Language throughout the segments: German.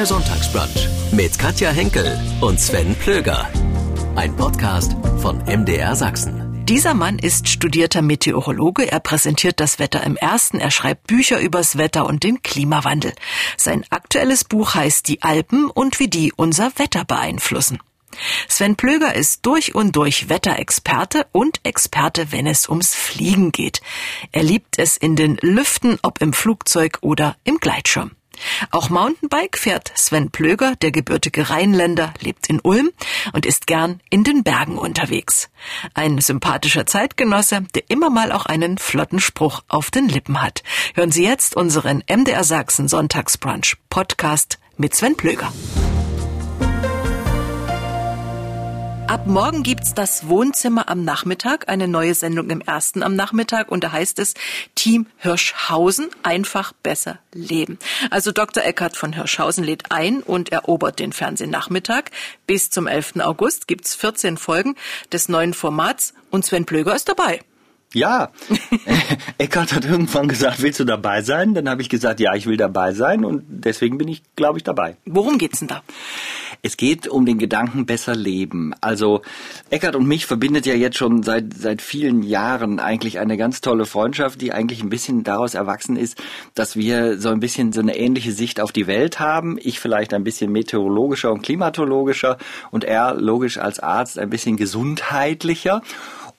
Der Sonntagsbrunch mit Katja Henkel und Sven Plöger. Ein Podcast von MDR Sachsen. Dieser Mann ist studierter Meteorologe. Er präsentiert das Wetter im Ersten. Er schreibt Bücher übers Wetter und den Klimawandel. Sein aktuelles Buch heißt Die Alpen und wie die unser Wetter beeinflussen. Sven Plöger ist durch und durch Wetterexperte und Experte, wenn es ums Fliegen geht. Er liebt es in den Lüften, ob im Flugzeug oder im Gleitschirm. Auch Mountainbike fährt Sven Plöger, der gebürtige Rheinländer, lebt in Ulm und ist gern in den Bergen unterwegs. Ein sympathischer Zeitgenosse, der immer mal auch einen flotten Spruch auf den Lippen hat. Hören Sie jetzt unseren MDR Sachsen Sonntagsbrunch Podcast mit Sven Plöger. Ab morgen gibt's das Wohnzimmer am Nachmittag, eine neue Sendung im ersten am Nachmittag und da heißt es Team Hirschhausen einfach besser leben. Also Dr. Eckert von Hirschhausen lädt ein und erobert den Fernsehnachmittag. Bis zum 11. August gibt's 14 Folgen des neuen Formats und Sven Plöger ist dabei. Ja, Eckart hat irgendwann gesagt, willst du dabei sein? Dann habe ich gesagt, ja, ich will dabei sein und deswegen bin ich, glaube ich, dabei. Worum geht's denn da? Es geht um den Gedanken besser leben. Also Eckart und mich verbindet ja jetzt schon seit seit vielen Jahren eigentlich eine ganz tolle Freundschaft, die eigentlich ein bisschen daraus erwachsen ist, dass wir so ein bisschen so eine ähnliche Sicht auf die Welt haben. Ich vielleicht ein bisschen meteorologischer und klimatologischer und er logisch als Arzt ein bisschen gesundheitlicher.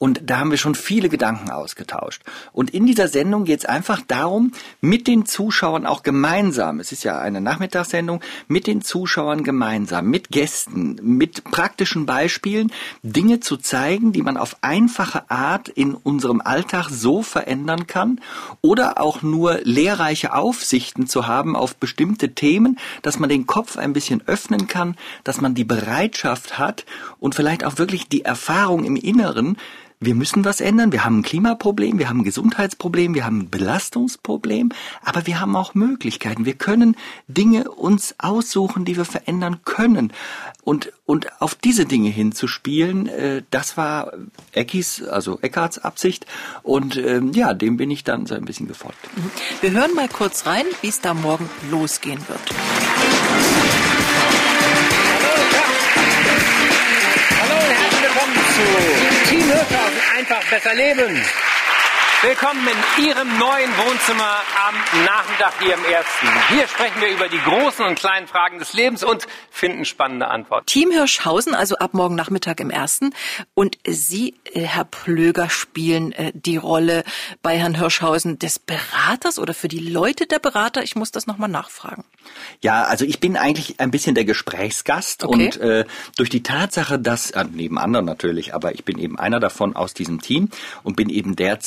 Und da haben wir schon viele Gedanken ausgetauscht. Und in dieser Sendung geht es einfach darum, mit den Zuschauern auch gemeinsam, es ist ja eine Nachmittagssendung, mit den Zuschauern gemeinsam, mit Gästen, mit praktischen Beispielen, Dinge zu zeigen, die man auf einfache Art in unserem Alltag so verändern kann oder auch nur lehrreiche Aufsichten zu haben auf bestimmte Themen, dass man den Kopf ein bisschen öffnen kann, dass man die Bereitschaft hat und vielleicht auch wirklich die Erfahrung im Inneren, wir müssen was ändern. Wir haben ein Klimaproblem, wir haben ein Gesundheitsproblem, wir haben ein Belastungsproblem, aber wir haben auch Möglichkeiten. Wir können Dinge uns aussuchen, die wir verändern können. Und, und auf diese Dinge hinzuspielen, äh, das war Eckis, also Eckarts Absicht. Und ähm, ja, dem bin ich dann so ein bisschen gefolgt. Wir hören mal kurz rein, wie es da morgen losgehen wird. Team Hirschhausen einfach besser leben. Willkommen in Ihrem neuen Wohnzimmer am Nachmittag hier im Ersten. Hier sprechen wir über die großen und kleinen Fragen des Lebens und finden spannende Antworten. Team Hirschhausen, also ab morgen Nachmittag im Ersten. Und Sie, äh, Herr Plöger, spielen äh, die Rolle bei Herrn Hirschhausen des Beraters oder für die Leute der Berater. Ich muss das nochmal nachfragen. Ja, also ich bin eigentlich ein bisschen der Gesprächsgast Okay. und äh, durch die Tatsache, dass, äh, neben anderen natürlich, aber ich bin eben einer davon aus diesem Team und bin eben der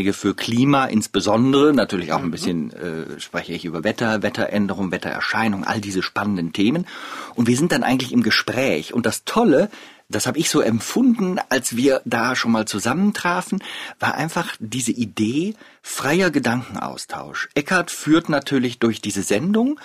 Zuständige für Klima insbesondere, natürlich auch ein bisschen äh, spreche ich über Wetter, Wetteränderung, Wettererscheinung, all diese spannenden Themen. Und wir sind dann eigentlich im Gespräch. Und das Tolle, das habe ich so empfunden, als wir da schon mal zusammentrafen, war einfach diese Idee freier Gedankenaustausch. Eckart führt natürlich durch diese Sendung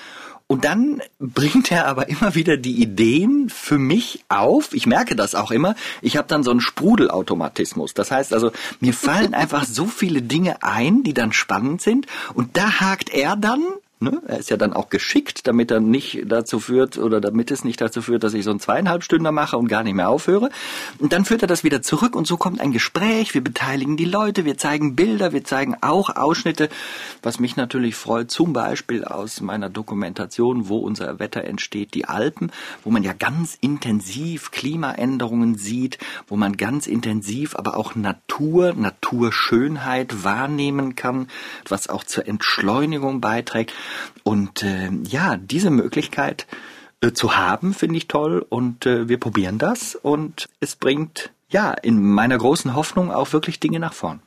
und dann bringt er aber immer wieder die Ideen für mich auf. Ich merke das auch immer. Ich habe dann so einen Sprudelautomatismus. Das heißt also, mir fallen einfach so viele Dinge ein, die dann spannend sind. Und da hakt er dann Ne? Er ist ja dann auch geschickt, damit er nicht dazu führt oder damit es nicht dazu führt, dass ich so einen zweieinhalb Stunden mache und gar nicht mehr aufhöre. Und dann führt er das wieder zurück und so kommt ein Gespräch. Wir beteiligen die Leute, wir zeigen Bilder, wir zeigen auch Ausschnitte, was mich natürlich freut, zum Beispiel aus meiner Dokumentation, wo unser Wetter entsteht, die Alpen, wo man ja ganz intensiv Klimaänderungen sieht, wo man ganz intensiv aber auch Natur, Naturschönheit wahrnehmen kann, was auch zur Entschleunigung beiträgt. Und äh, ja, diese Möglichkeit äh, zu haben, finde ich toll. Und äh, wir probieren das. Und es bringt ja in meiner großen Hoffnung auch wirklich Dinge nach vorn.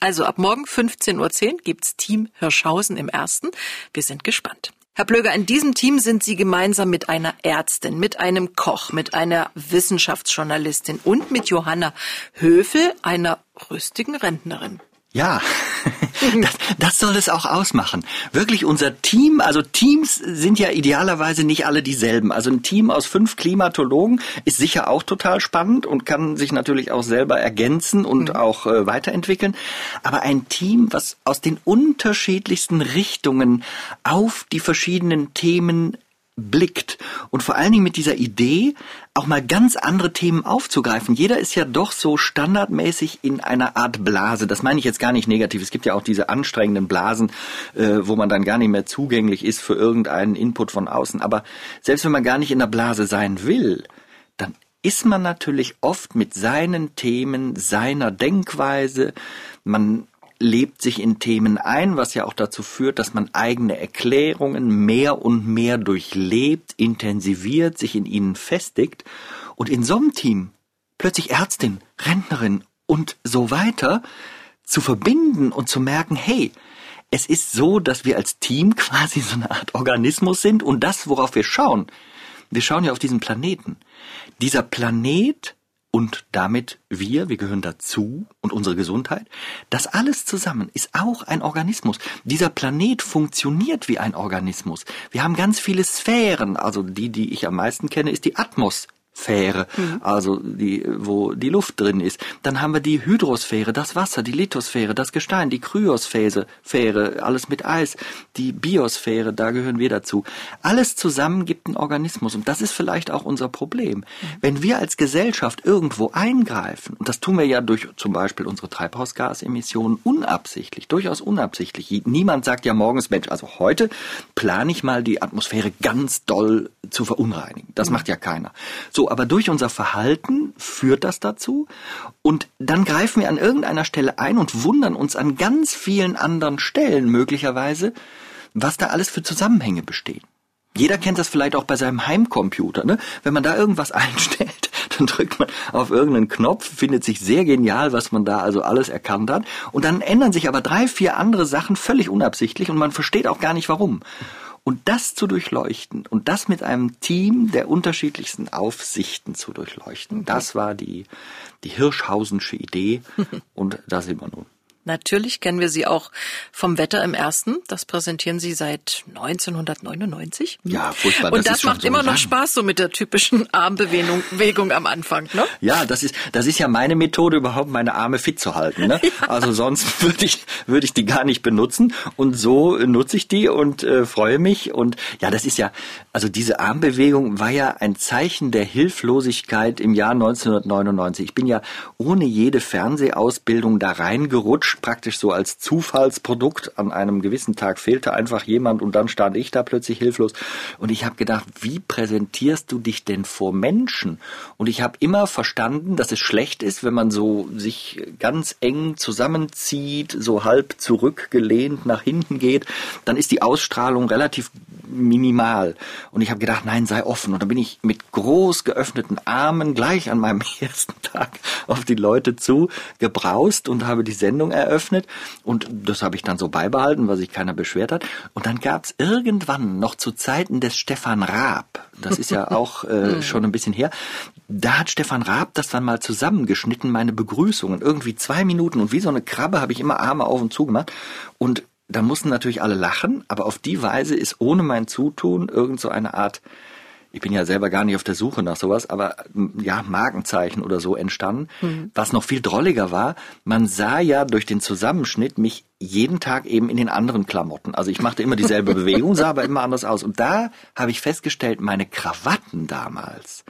Also ab morgen 15.10 Uhr gibt's Team Hirschhausen im Ersten. Wir sind gespannt. Herr Plöger, in diesem Team sind Sie gemeinsam mit einer Ärztin, mit einem Koch, mit einer Wissenschaftsjournalistin und mit Johanna Höfel, einer rüstigen Rentnerin. Ja, das, das soll es auch ausmachen. Wirklich unser Team, also Teams sind ja idealerweise nicht alle dieselben. Also ein Team aus fünf Klimatologen ist sicher auch total spannend und kann sich natürlich auch selber ergänzen und auch äh, weiterentwickeln. Aber ein Team, was aus den unterschiedlichsten Richtungen auf die verschiedenen Themen blickt und vor allen Dingen mit dieser Idee, auch mal ganz andere Themen aufzugreifen. Jeder ist ja doch so standardmäßig in einer Art Blase. Das meine ich jetzt gar nicht negativ. Es gibt ja auch diese anstrengenden Blasen, äh, wo man dann gar nicht mehr zugänglich ist für irgendeinen Input von außen. Aber selbst wenn man gar nicht in der Blase sein will, dann ist man natürlich oft mit seinen Themen, seiner Denkweise, man lebt sich in Themen ein, was ja auch dazu führt, dass man eigene Erklärungen mehr und mehr durchlebt, intensiviert, sich in ihnen festigt und in so einem Team plötzlich Ärztin, Rentnerin und so weiter zu verbinden und zu merken, hey, es ist so, dass wir als Team quasi so eine Art Organismus sind und das, worauf wir schauen, wir schauen ja auf diesen Planeten. Dieser Planet und damit wir, wir gehören dazu und unsere Gesundheit, das alles zusammen ist auch ein Organismus. Dieser Planet funktioniert wie ein Organismus. Wir haben ganz viele Sphären, also die, die ich am meisten kenne, ist die Atmos Sphäre, mhm. also die, wo die Luft drin ist. Dann haben wir die Hydrosphäre, das Wasser, die Lithosphäre, das Gestein, die Kryosphäre, alles mit Eis, die Biosphäre, da gehören wir dazu. Alles zusammen gibt einen Organismus und das ist vielleicht auch unser Problem. Mhm. Wenn wir als Gesellschaft irgendwo eingreifen, und das tun wir ja durch zum Beispiel unsere Treibhausgasemissionen unabsichtlich, durchaus unabsichtlich. Niemand sagt ja morgens, Mensch, also heute plane ich mal die Atmosphäre ganz doll zu verunreinigen. Das mhm. macht ja keiner. So, so, aber durch unser Verhalten führt das dazu und dann greifen wir an irgendeiner Stelle ein und wundern uns an ganz vielen anderen Stellen möglicherweise, was da alles für Zusammenhänge bestehen. Jeder kennt das vielleicht auch bei seinem Heimcomputer, ne? Wenn man da irgendwas einstellt, dann drückt man auf irgendeinen Knopf, findet sich sehr genial, was man da also alles erkannt hat. Und dann ändern sich aber drei, vier andere Sachen völlig unabsichtlich und man versteht auch gar nicht warum. Und das zu durchleuchten und das mit einem Team der unterschiedlichsten Aufsichten zu durchleuchten, das war die, die Hirschhausensche Idee und da sind wir nun. Natürlich kennen wir Sie auch vom Wetter im Ersten. Das präsentieren Sie seit 1999. Ja, furchtbar. Und das, das macht so immer lang. noch Spaß, so mit der typischen Armbewegung am Anfang, ne? Ja, das ist, das ist ja meine Methode, überhaupt meine Arme fit zu halten, ne? Ja. Also sonst würde ich, würde ich die gar nicht benutzen. Und so nutze ich die und äh, freue mich. Und ja, das ist ja, also diese Armbewegung war ja ein Zeichen der Hilflosigkeit im Jahr 1999. Ich bin ja ohne jede Fernsehausbildung da reingerutscht praktisch so als Zufallsprodukt. An einem gewissen Tag fehlte einfach jemand und dann stand ich da plötzlich hilflos. Und ich habe gedacht, wie präsentierst du dich denn vor Menschen? Und ich habe immer verstanden, dass es schlecht ist, wenn man so sich ganz eng zusammenzieht, so halb zurückgelehnt nach hinten geht, dann ist die Ausstrahlung relativ minimal. Und ich habe gedacht, nein, sei offen. Und dann bin ich mit groß geöffneten Armen gleich an meinem ersten Tag auf die Leute zu gebraust und habe die Sendung eröffnet. Und das habe ich dann so beibehalten, weil sich keiner beschwert hat. Und dann gab es irgendwann noch zu Zeiten des Stefan Raab, das ist ja auch äh, hm. schon ein bisschen her, da hat Stefan Raab das dann mal zusammengeschnitten, meine Begrüßungen. Irgendwie zwei Minuten und wie so eine Krabbe habe ich immer Arme auf und zu gemacht. Und da mussten natürlich alle lachen, aber auf die Weise ist ohne mein Zutun irgend so eine Art, ich bin ja selber gar nicht auf der Suche nach sowas, aber ja, Markenzeichen oder so entstanden. Mhm. Was noch viel drolliger war, man sah ja durch den Zusammenschnitt mich jeden Tag eben in den anderen Klamotten. Also ich machte immer dieselbe Bewegung, sah aber immer anders aus. Und da habe ich festgestellt, meine Krawatten damals,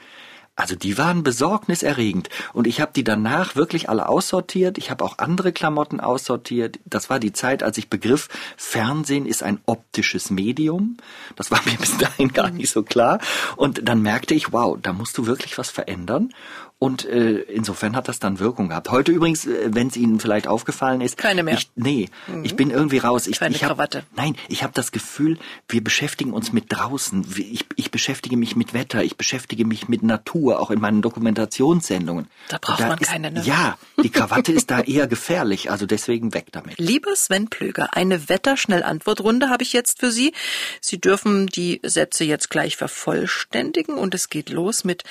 also die waren besorgniserregend. Und ich habe die danach wirklich alle aussortiert. Ich habe auch andere Klamotten aussortiert. Das war die Zeit, als ich begriff, Fernsehen ist ein optisches Medium. Das war mir bis dahin gar nicht so klar. Und dann merkte ich, wow, da musst du wirklich was verändern. Und äh, insofern hat das dann Wirkung gehabt. Heute übrigens, äh, wenn es Ihnen vielleicht aufgefallen ist, keine mehr. Ich, nee, mhm. ich bin irgendwie raus. Ich, Keine ich hab, Krawatte. Nein, ich habe das Gefühl, wir beschäftigen uns mit draußen. Ich, ich beschäftige mich mit Wetter. Ich beschäftige mich mit Natur, auch in meinen Dokumentationssendungen. Da braucht da man ist, keine. Ne? Ja, die Krawatte ist da eher gefährlich. Also deswegen weg damit. Lieber Sven Plöger, eine Wetterschnellantwortrunde habe ich jetzt für Sie. Sie dürfen die Sätze jetzt gleich vervollständigen und es geht los mit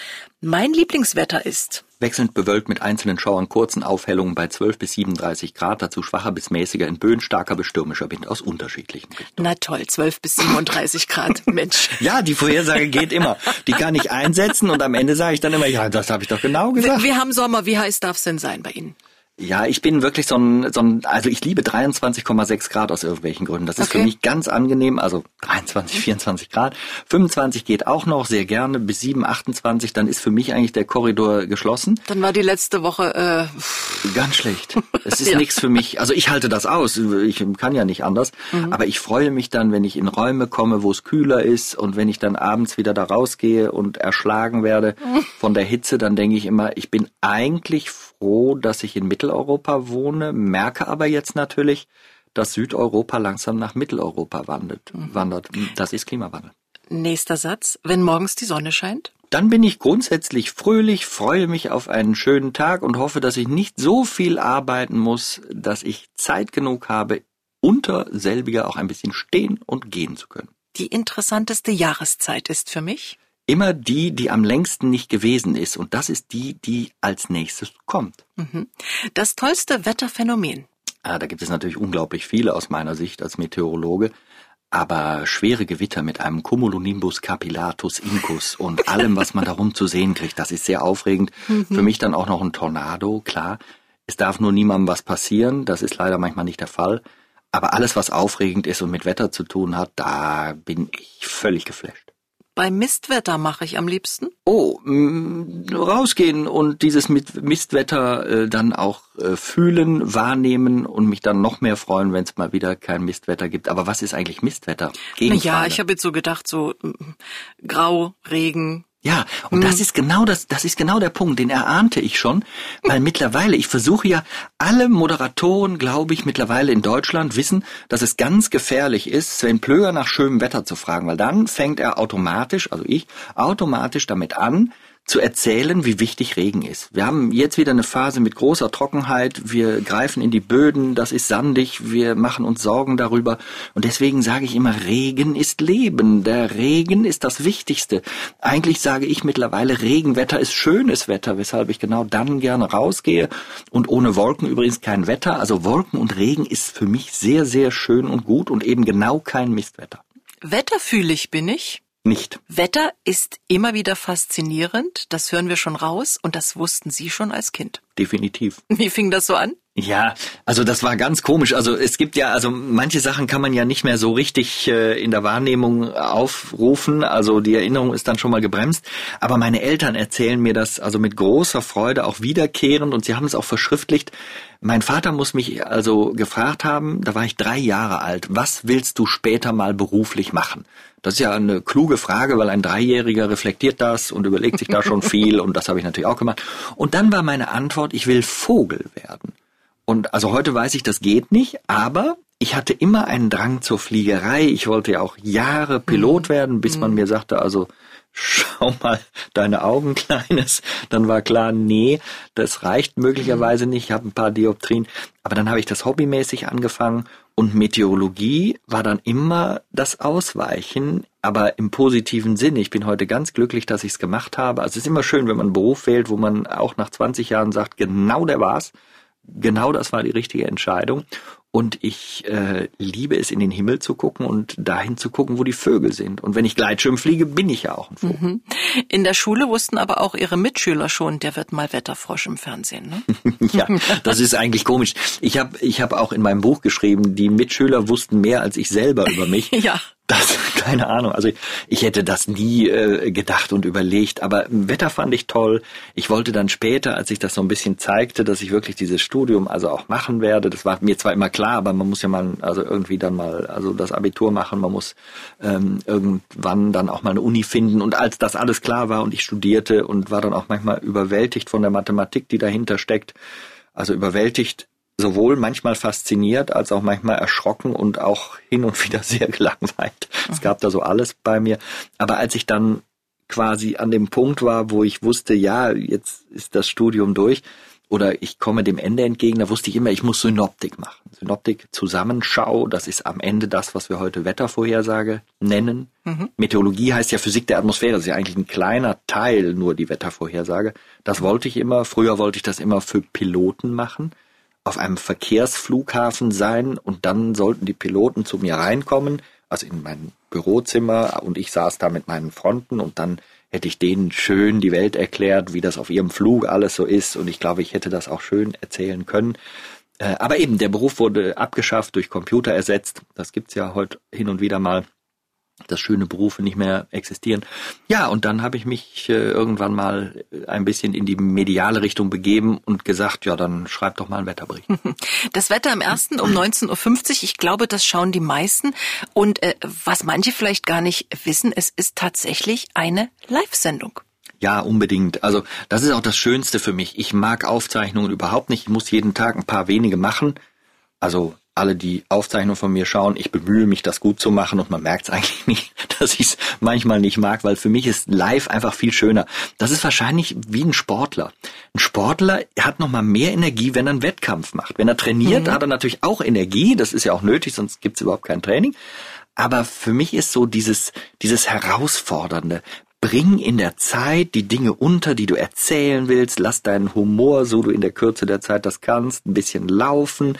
Mein Lieblingswetter ist wechselnd bewölkt mit einzelnen Schauern, kurzen Aufhellungen bei 12 bis 37 Grad, dazu schwacher bis mäßiger in Böen, starker bis stürmischer Wind aus unterschiedlichen Richtungen. Na toll, 12 bis 37 Grad, Mensch. ja, die Vorhersage geht immer. Die kann ich einsetzen und am Ende sage ich dann immer, ja, das habe ich doch genau gesagt. Wir, wir haben Sommer, wie heiß darf es denn sein bei Ihnen? Ja, ich bin wirklich so ein, so ein also ich liebe 23,6 Grad aus irgendwelchen Gründen. Das ist Okay. für mich ganz angenehm. Also 23, 24 Grad. 25 geht auch noch sehr gerne. Bis 7, 28, dann ist für mich eigentlich der Korridor geschlossen. Dann war die letzte Woche, äh, Ganz schlecht. Es ist Ja. nichts für mich. Also ich halte das aus. Ich kann ja nicht anders. Mhm. Aber ich freue mich dann, wenn ich in Räume komme, wo es kühler ist und wenn ich dann abends wieder da rausgehe und erschlagen werde Mhm. von der Hitze, dann denke ich immer, ich bin eigentlich froh, dass ich in Mitteleuropa wohne, merke aber jetzt natürlich, dass Südeuropa langsam nach Mitteleuropa wandert. Mhm. wandert. Das ist Klimawandel. nächster Satz. Wenn morgens die Sonne scheint? Dann bin ich grundsätzlich fröhlich, freue mich auf einen schönen Tag und hoffe, dass ich nicht so viel arbeiten muss, dass ich Zeit genug habe, unter selbiger auch ein bisschen stehen und gehen zu können. Die interessanteste Jahreszeit ist für mich. Immer die, die am längsten nicht gewesen ist und das ist die, die als nächstes kommt. Das tollste Wetterphänomen. Ah, da gibt es natürlich unglaublich viele aus meiner Sicht als Meteorologe. Aber schwere Gewitter mit einem Cumulonimbus capillatus incus und allem, was man darum zu sehen kriegt, das ist sehr aufregend. Für mich dann auch noch ein Tornado, klar. Es darf nur niemandem was passieren, das ist leider manchmal nicht der Fall. Aber alles, was aufregend ist und mit Wetter zu tun hat, da bin ich völlig geflasht. Bei Mistwetter mache ich am liebsten. Oh, mh, rausgehen und dieses mit Mistwetter äh, dann auch äh, fühlen, wahrnehmen und mich dann noch mehr freuen, wenn es mal wieder kein Mistwetter gibt. Aber was ist eigentlich Mistwetter? Ja, ich habe jetzt so gedacht, so mm, grau, Regen. Ja, und das ist genau das, das ist genau der Punkt, den erahnte ich schon, weil mittlerweile, ich versuche ja, alle Moderatoren, glaube ich, mittlerweile in Deutschland wissen, dass es ganz gefährlich ist, Sven Plöger nach schönem Wetter zu fragen, weil dann fängt er automatisch, also ich, automatisch damit an, zu erzählen, wie wichtig Regen ist. Wir haben jetzt wieder eine Phase mit großer Trockenheit. Wir greifen in die Böden, das ist sandig, wir machen uns Sorgen darüber. Und deswegen sage ich immer, Regen ist Leben. Der Regen ist das Wichtigste. Eigentlich sage ich mittlerweile, Regenwetter ist schönes Wetter, weshalb ich genau dann gerne rausgehe. Und ohne Wolken übrigens kein Wetter. Also Wolken und Regen ist für mich sehr, sehr schön und gut und eben genau kein Mistwetter. Wetterfühlig bin ich. Nicht. Wetter ist immer wieder faszinierend. Das hören wir schon raus. Und das wussten Sie schon als Kind. Definitiv. Wie fing das so an? Ja, also das war ganz komisch. Also es gibt ja, also manche Sachen kann man ja nicht mehr so richtig äh, in der Wahrnehmung aufrufen. Also die Erinnerung ist dann schon mal gebremst. Aber meine Eltern erzählen mir das also mit großer Freude auch wiederkehrend und sie haben es auch verschriftlicht. Mein Vater muss mich also gefragt haben, da war ich drei Jahre alt, was willst du später mal beruflich machen? Das ist ja eine kluge Frage, weil ein Dreijähriger reflektiert das und überlegt sich da schon viel und das habe ich natürlich auch gemacht. Und dann war meine Antwort, ich will Vogel werden. Und also heute weiß ich, das geht nicht, aber ich hatte immer einen Drang zur Fliegerei. Ich wollte ja auch Jahre Pilot werden, bis man mir sagte, also schau mal deine Augen, Kleines. Dann war klar, nee, das reicht möglicherweise nicht. Ich habe ein paar Dioptrien. Aber dann habe ich das hobbymäßig angefangen und Meteorologie war dann immer das Ausweichen, aber im positiven Sinne. Ich bin heute ganz glücklich, dass ich es gemacht habe. Also es ist immer schön, wenn man einen Beruf wählt, wo man auch nach 20 Jahren sagt, genau der war's. Genau das war die richtige Entscheidung. Und ich äh, liebe es, in den Himmel zu gucken und dahin zu gucken, wo die Vögel sind. Und wenn ich Gleitschirm fliege, bin ich ja auch ein Vogel. In der Schule wussten aber auch Ihre Mitschüler schon, der wird mal Wetterfrosch im Fernsehen. Ne? ja, das ist eigentlich komisch. Ich habe ich hab auch in meinem Buch geschrieben, die Mitschüler wussten mehr als ich selber über mich. Ja. Das, keine Ahnung. Also ich, ich hätte das nie äh, gedacht und überlegt. Aber Wetter fand ich toll. Ich wollte dann später, als ich das so ein bisschen zeigte, dass ich wirklich dieses Studium also auch machen werde. Das war mir zwar immer klar, aber man muss ja mal also irgendwie dann mal also das Abitur machen. Man muss ähm, irgendwann dann auch mal eine Uni finden. Und als das alles klar war und ich studierte und war dann auch manchmal überwältigt von der Mathematik, die dahinter steckt, also überwältigt sowohl manchmal fasziniert als auch manchmal erschrocken und auch hin und wieder sehr gelangweilt. Es gab da so alles bei mir. Aber als ich dann quasi an dem Punkt war, wo ich wusste, ja, jetzt ist das Studium durch oder ich komme dem Ende entgegen, da wusste ich immer, ich muss Synoptik machen. Synoptik, Zusammenschau, das ist am Ende das, was wir heute Wettervorhersage nennen. Meteorologie heißt ja Physik der Atmosphäre, das ist ja eigentlich ein kleiner Teil nur die Wettervorhersage. Das wollte ich immer. Früher wollte ich das immer für Piloten machen auf einem Verkehrsflughafen sein und dann sollten die Piloten zu mir reinkommen, also in mein Bürozimmer und ich saß da mit meinen Fronten und dann hätte ich denen schön die Welt erklärt, wie das auf ihrem Flug alles so ist. Und ich glaube, ich hätte das auch schön erzählen können. Äh, aber eben, der Beruf wurde abgeschafft, durch Computer ersetzt. Das gibt's ja heute hin und wieder mal dass schöne Berufe nicht mehr existieren. Ja, und dann habe ich mich äh, irgendwann mal ein bisschen in die mediale Richtung begeben und gesagt, ja, dann schreib doch mal einen Wetterbericht. Das Wetter am ersten um 19.50 Uhr, ich glaube, das schauen die meisten. Und äh, was manche vielleicht gar nicht wissen, es ist tatsächlich eine Live-Sendung. Ja, unbedingt. Also das ist auch das Schönste für mich. Ich mag Aufzeichnungen überhaupt nicht. Ich muss jeden Tag ein paar wenige machen. Also alle, die Aufzeichnungen von mir schauen, ich bemühe mich, das gut zu machen und man merkt es eigentlich nicht, dass ich es manchmal nicht mag, weil für mich ist live einfach viel schöner. Das ist wahrscheinlich wie ein Sportler. Ein Sportler hat nochmal mehr Energie, wenn er einen Wettkampf macht. Wenn er trainiert, mhm. hat er natürlich auch Energie, das ist ja auch nötig, sonst gibt es überhaupt kein Training. Aber für mich ist so dieses, dieses Herausfordernde, Bring in der Zeit die Dinge unter, die du erzählen willst. Lass deinen Humor, so du in der Kürze der Zeit das kannst, ein bisschen laufen.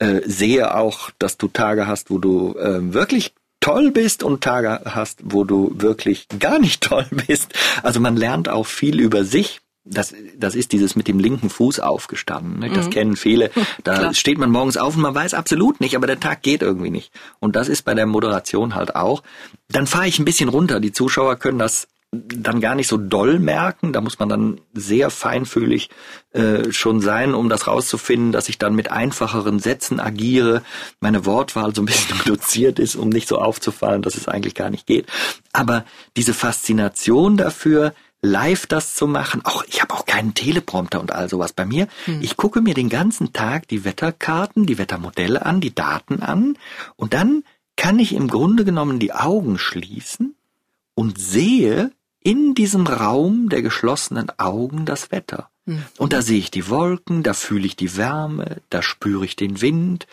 Äh, sehe auch, dass du Tage hast, wo du äh, wirklich toll bist und Tage hast, wo du wirklich gar nicht toll bist. Also man lernt auch viel über sich. Das, das ist dieses mit dem linken Fuß aufgestanden. Ne? Das mhm. kennen viele. Da steht man morgens auf und man weiß absolut nicht, aber der Tag geht irgendwie nicht. Und das ist bei der Moderation halt auch. Dann fahre ich ein bisschen runter. Die Zuschauer können das dann gar nicht so doll merken. Da muss man dann sehr feinfühlig äh, schon sein, um das rauszufinden, dass ich dann mit einfacheren Sätzen agiere, meine Wortwahl so ein bisschen reduziert ist, um nicht so aufzufallen, dass es eigentlich gar nicht geht. Aber diese Faszination dafür, live das zu machen, auch ich habe auch keinen Teleprompter und all sowas bei mir. Hm. Ich gucke mir den ganzen Tag die Wetterkarten, die Wettermodelle an, die Daten an und dann kann ich im Grunde genommen die Augen schließen und sehe, in diesem Raum der geschlossenen Augen das Wetter. Mhm. Und da sehe ich die Wolken, da fühle ich die Wärme, da spüre ich den Wind.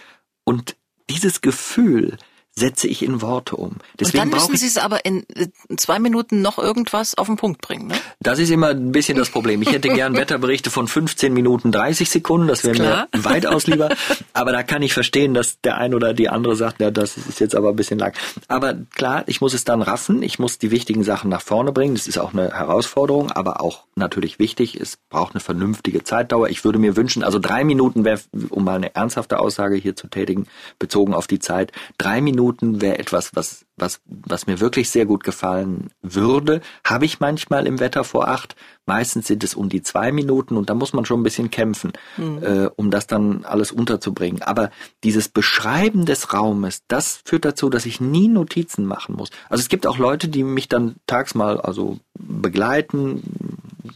Und dieses Gefühl, setze ich in Worte um. Deswegen und dann müssen Sie es aber in äh, zwei Minuten noch irgendwas auf den Punkt bringen. Ne? Das ist immer ein bisschen das Problem. Ich hätte gern Wetterberichte von 15 Minuten 30 Sekunden, das wäre mir weitaus lieber. Aber da kann ich verstehen, dass der ein oder die andere sagt, ja, das ist jetzt aber ein bisschen lang. Aber klar, ich muss es dann raffen, ich muss die wichtigen Sachen nach vorne bringen. Das ist auch eine Herausforderung, aber auch natürlich wichtig. Es braucht eine vernünftige Zeitdauer. Ich würde mir wünschen, also drei Minuten wäre, um mal eine ernsthafte Aussage hier zu tätigen, bezogen auf die Zeit, drei Minuten Minuten wäre etwas, was, was, was mir wirklich sehr gut gefallen würde. Habe ich manchmal im Wetter vor acht. Meistens sind es um die zwei Minuten und da muss man schon ein bisschen kämpfen, mhm. äh, um das dann alles unterzubringen. Aber dieses Beschreiben des Raumes, das führt dazu, dass ich nie Notizen machen muss. Also es gibt auch Leute, die mich dann tags mal also begleiten,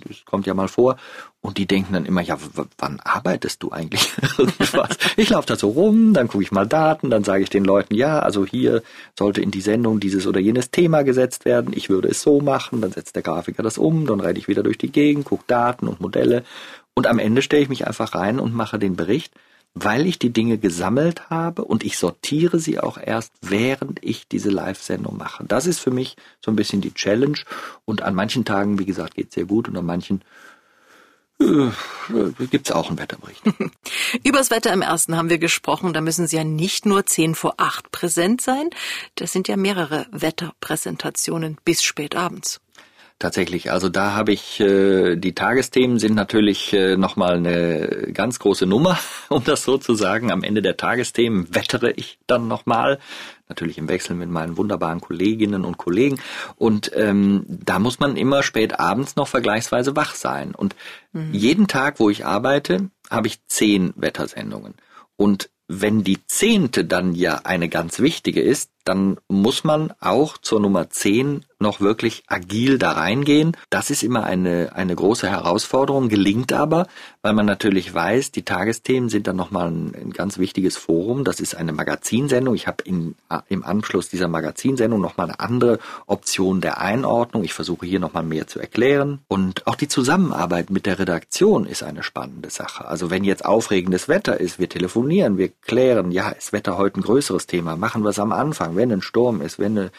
das kommt ja mal vor, und die denken dann immer, ja, wann arbeitest du eigentlich? Ich laufe da so rum, dann gucke ich mal Daten, dann sage ich den Leuten, ja, also hier sollte in die Sendung dieses oder jenes Thema gesetzt werden, ich würde es so machen, dann setzt der Grafiker das um, dann reite ich wieder durch die Gegend, gucke Daten und Modelle. Und am Ende stelle ich mich einfach rein und mache den Bericht, weil ich die Dinge gesammelt habe und ich sortiere sie auch erst, während ich diese Live-Sendung mache. Das ist für mich so ein bisschen die Challenge. Und an manchen Tagen, wie gesagt, geht es sehr gut und an manchen äh, gibt es auch einen Wetterbericht. Übers Wetter im ersten haben wir gesprochen. Da müssen Sie ja nicht nur zehn vor acht präsent sein. Das sind ja mehrere Wetterpräsentationen bis spät abends. Tatsächlich, also da habe ich äh, die Tagesthemen sind natürlich äh, nochmal eine ganz große Nummer, um das so zu sagen. Am Ende der Tagesthemen wettere ich dann nochmal, natürlich im Wechsel mit meinen wunderbaren Kolleginnen und Kollegen. Und ähm, da muss man immer spät abends noch vergleichsweise wach sein. Und mhm. jeden Tag, wo ich arbeite, habe ich zehn Wettersendungen. Und wenn die zehnte dann ja eine ganz wichtige ist, dann muss man auch zur Nummer 10 noch wirklich agil da reingehen. Das ist immer eine, eine große Herausforderung, gelingt aber, weil man natürlich weiß, die Tagesthemen sind dann nochmal ein, ein ganz wichtiges Forum. Das ist eine Magazinsendung. Ich habe im Anschluss dieser Magazinsendung nochmal eine andere Option der Einordnung. Ich versuche hier nochmal mehr zu erklären. Und auch die Zusammenarbeit mit der Redaktion ist eine spannende Sache. Also wenn jetzt aufregendes Wetter ist, wir telefonieren, wir klären, ja, ist Wetter heute ein größeres Thema, machen wir es am Anfang sagen, wenn ein Sturm ist, wenn eine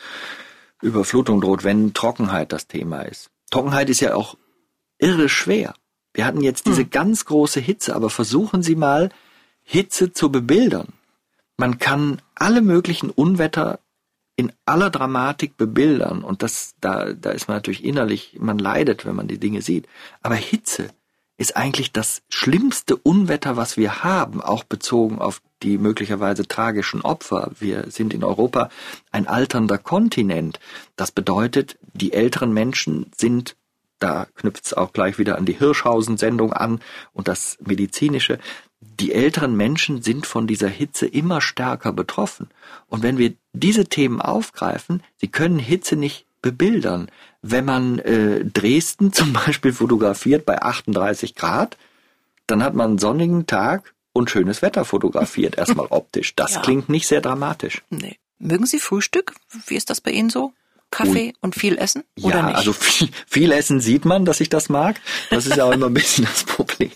Überflutung droht, wenn Trockenheit das Thema ist. Trockenheit ist ja auch irre schwer. Wir hatten jetzt diese hm. ganz große Hitze, aber versuchen Sie mal, Hitze zu bebildern. Man kann alle möglichen Unwetter in aller Dramatik bebildern. Und das, da, da ist man natürlich innerlich, man leidet, wenn man die Dinge sieht. Aber Hitze ist eigentlich das schlimmste Unwetter, was wir haben, auch bezogen auf die möglicherweise tragischen Opfer. Wir sind in Europa ein alternder Kontinent. Das bedeutet, die älteren Menschen sind da knüpft es auch gleich wieder an die Hirschhausen-Sendung an und das Medizinische. Die älteren Menschen sind von dieser Hitze immer stärker betroffen. Und wenn wir diese Themen aufgreifen, sie können Hitze nicht bebildern. Wenn man äh, Dresden zum Beispiel fotografiert bei 38 Grad, dann hat man einen sonnigen Tag und schönes Wetter fotografiert, erstmal optisch. Das ja. klingt nicht sehr dramatisch. Nee. Mögen Sie Frühstück? Wie ist das bei Ihnen so? Kaffee und, viel essen? Oder ja, nicht? also viel, viel essen sieht man, dass ich das mag. Das ist ja auch immer ein bisschen das Problem.